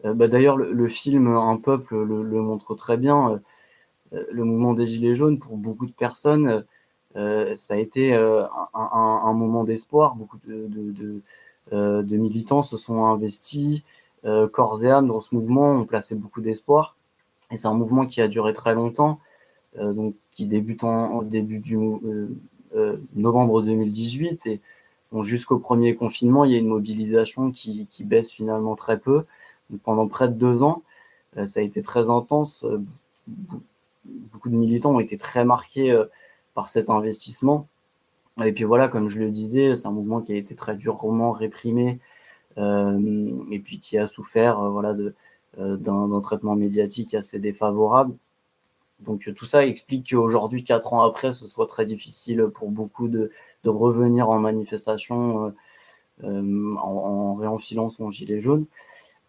bah, D'ailleurs, le, film Un peuple le, montre très bien. le mouvement des Gilets jaunes, pour beaucoup de personnes, ça a été un, moment d'espoir. Beaucoup de, de militants se sont investis euh, corps et âme dans ce mouvement, ont placé beaucoup d'espoir. Et c'est un mouvement qui a duré très longtemps, euh, donc qui débute en, début du novembre 2018 et jusqu'au premier confinement, il y a une mobilisation qui baisse finalement très peu. pendant près de deux ans, ça a été très intense. beaucoup de militants ont été très marqués par cet investissement. Et puis voilà, comme je le disais, c'est un mouvement qui a été très durement réprimé euh, et puis qui a souffert euh, voilà, euh, d'un traitement médiatique assez défavorable. Donc tout ça explique qu'aujourd'hui, quatre ans après, ce soit très difficile pour beaucoup de, de revenir en manifestation en, en, réenfilant son gilet jaune.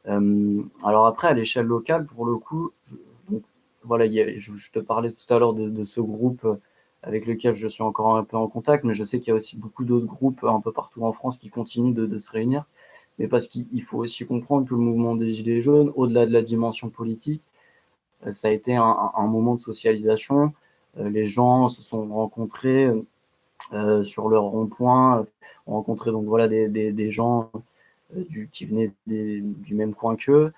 alors après, à l'échelle locale, pour le coup, voilà, je, te parlais tout à l'heure de, ce groupe avec lequel je suis encore un peu en contact, mais je sais qu'il y a aussi beaucoup d'autres groupes un peu partout en France qui continuent de, se réunir. Mais parce qu'il faut aussi comprendre que le mouvement des Gilets jaunes, au-delà de la dimension politique, euh, ça a été un, moment de socialisation. Euh, les gens se sont rencontrés euh, sur leur rond-point, ont rencontré donc voilà des, gens qui venaient du même coin qu'eux.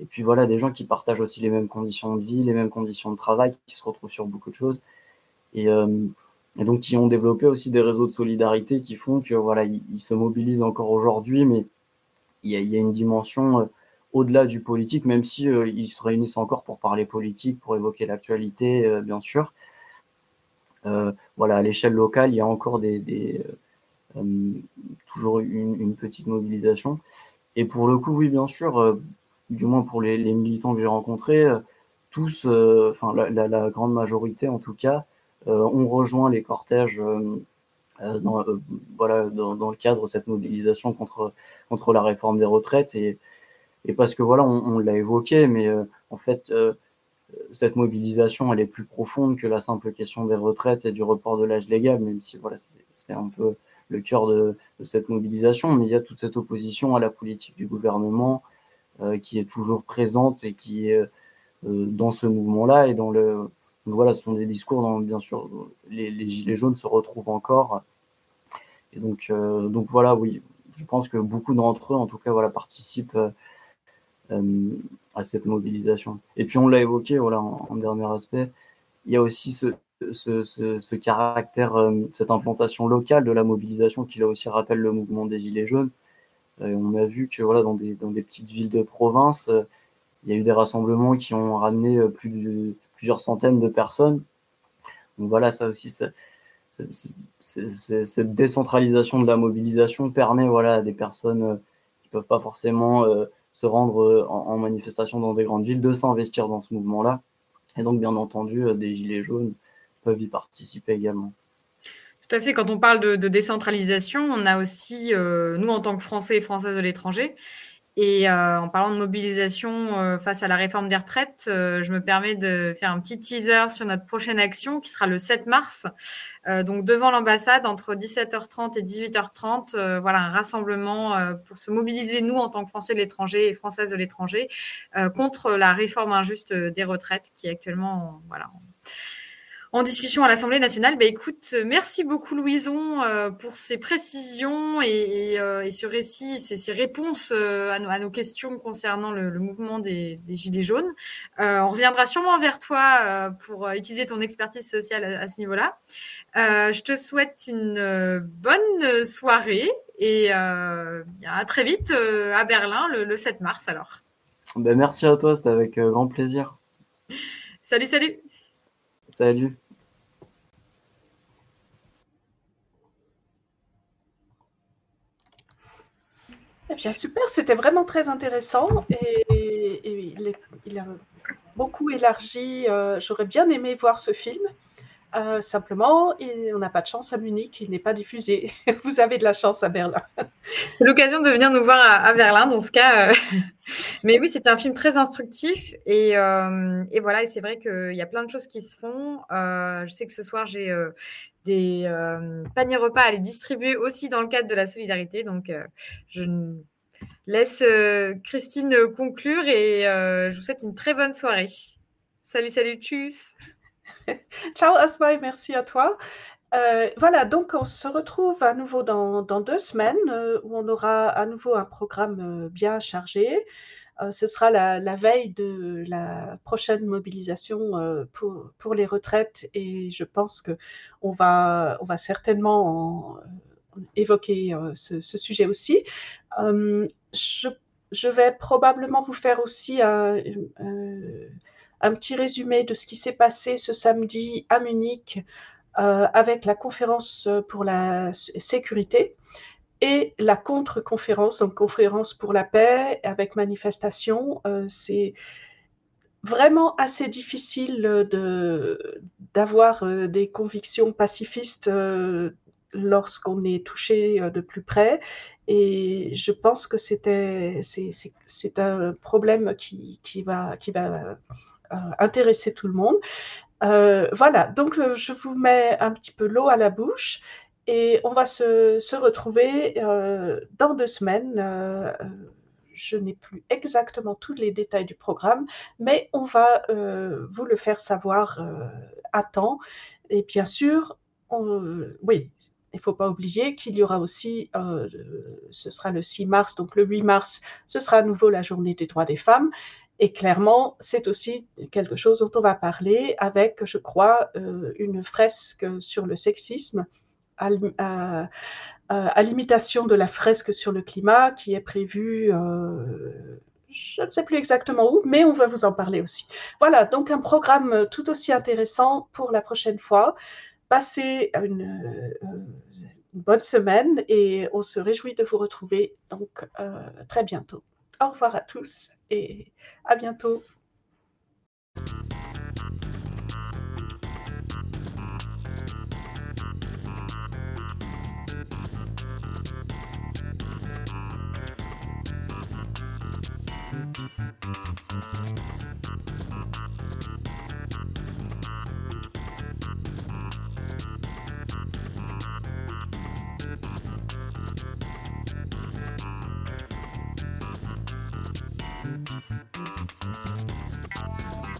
Et puis voilà, des gens qui partagent aussi les mêmes conditions de vie, les mêmes conditions de travail, qui se retrouvent sur beaucoup de choses. Euh, et, donc qui ont développé aussi des réseaux de solidarité qui font que voilà, ils, se mobilisent encore aujourd'hui, mais il y, a, une dimension euh, au-delà du politique, même si euh, ils se réunissent encore pour parler politique, pour évoquer l'actualité, bien sûr. voilà, à l'échelle locale, il y a encore des, toujours une, petite mobilisation. Et pour le coup, oui, bien sûr, du moins pour les, militants que j'ai rencontrés, tous, enfin la, grande majorité en tout cas, euh, on rejoint les cortèges euh, euh, dans, le cadre de cette mobilisation contre, la réforme des retraites. Et et parce que voilà, on, l'a évoqué, mais en fait, cette mobilisation, elle est plus profonde que la simple question des retraites et du report de l'âge légal, même si voilà, c'est un peu le cœur de, cette mobilisation, mais il y a toute cette opposition à la politique du gouvernement qui est toujours présente et qui est dans ce mouvement-là et dans le voilà, ce sont des discours dans bien sûr les, gilets jaunes se retrouvent encore. Et donc donc voilà, oui, je pense que beaucoup d'entre eux, en tout cas, voilà, participent euh, à cette mobilisation. Et puis on l'a évoqué, voilà, en, dernier aspect, il y a aussi ce, ce, caractère, euh, cette implantation locale de la mobilisation qui là aussi rappelle le mouvement des Gilets jaunes. Euh, on a vu que voilà, dans des petites villes de province, il y a eu des rassemblements qui ont ramené plus de, plusieurs centaines de personnes. Donc voilà, ça aussi, cette décentralisation de la mobilisation permet voilà, à des personnes qui peuvent pas forcément se rendre euh, en, manifestation dans des grandes villes, de s'investir dans ce mouvement-là. Et donc, bien entendu, euh, des Gilets jaunes peuvent y participer également. Tout à fait. Quand on parle de, décentralisation, on a aussi, euh, nous, en tant que Français et Françaises de l'étranger, et euh, en parlant de mobilisation euh, face à la réforme des retraites, euh, je me permets de faire un petit teaser sur notre prochaine action qui sera le 7 mars. donc devant l'ambassade entre 17h30 et 18h30, voilà un rassemblement pour se mobiliser nous en tant que Français de l'étranger et Françaises de l'étranger contre la réforme injuste des retraites qui est actuellement voilà en discussion à l'Assemblée nationale. Bah, écoute, merci beaucoup Louison euh, pour ces précisions et, et, euh, et ce récit, ces, ces réponses euh, à, nos, à, nos, questions concernant le, le mouvement des, des, Gilets jaunes. on reviendra sûrement vers toi pour utiliser ton expertise sociale à, à ce niveau-là. je te souhaite une bonne soirée et à très vite à Berlin le, le 7 mars alors. Ben, merci à toi, c'était avec grand plaisir. Salut, salut. Salut. Eh bien, super, c'était vraiment très intéressant et, il, a beaucoup élargi. Euh, j'aurais bien aimé voir ce film. Euh, simplement, on n'a pas de chance à Munich, il n'est pas diffusé. Vous avez de la chance à Berlin. C'est l'occasion de venir nous voir à, Berlin dans ce cas. Euh. Mais oui, c'est un film très instructif et voilà, et c'est vrai qu'il y a plein de choses qui se font. je sais que ce soir, j'ai des paniers repas à les distribuer aussi dans le cadre de la solidarité. Donc, je laisse Christine conclure et je vous souhaite une très bonne soirée. Salut, salut, tchuss. Ciao Asma merci à toi. voilà, donc on se retrouve à nouveau dans deux semaines où on aura à nouveau un programme bien chargé. Ce sera la, veille de la prochaine mobilisation pour, pour, les retraites et je pense qu'on va, on va certainement évoquer ce, sujet aussi. Je, vais probablement vous faire aussi un, petit résumé de ce qui s'est passé ce samedi à Munich euh, avec la conférence pour la sécurité et la contre-conférence, donc conférence pour la paix avec manifestation. Euh, c'est vraiment assez difficile de, d'avoir euh, des convictions pacifistes lorsqu'on est touché de plus près. Et je pense que c'était, c'est, c'est, un problème qui, qui va, qui va euh, intéresser tout le monde. Euh, voilà, donc euh, je vous mets un petit peu l'eau à la bouche et on va se, retrouver dans deux semaines je n'ai plus exactement tous les détails du programme, mais on va vous le faire savoir à temps. Et bien sûr, oui, il ne faut pas oublier qu'il y aura aussi, ce sera le 6 mars, donc le 8 mars, ce sera à nouveau la journée des droits des femmes. Et clairement, c'est aussi quelque chose dont on va parler avec, je crois, euh, une fresque sur le sexisme à, l'imitation de la fresque sur le climat qui est prévue, euh, je ne sais plus exactement où, mais on va vous en parler aussi. Voilà, donc un programme tout aussi intéressant pour la prochaine fois. Passez une, euh, bonne semaine et on se réjouit de vous retrouver donc très bientôt. Au revoir à tous et à bientôt.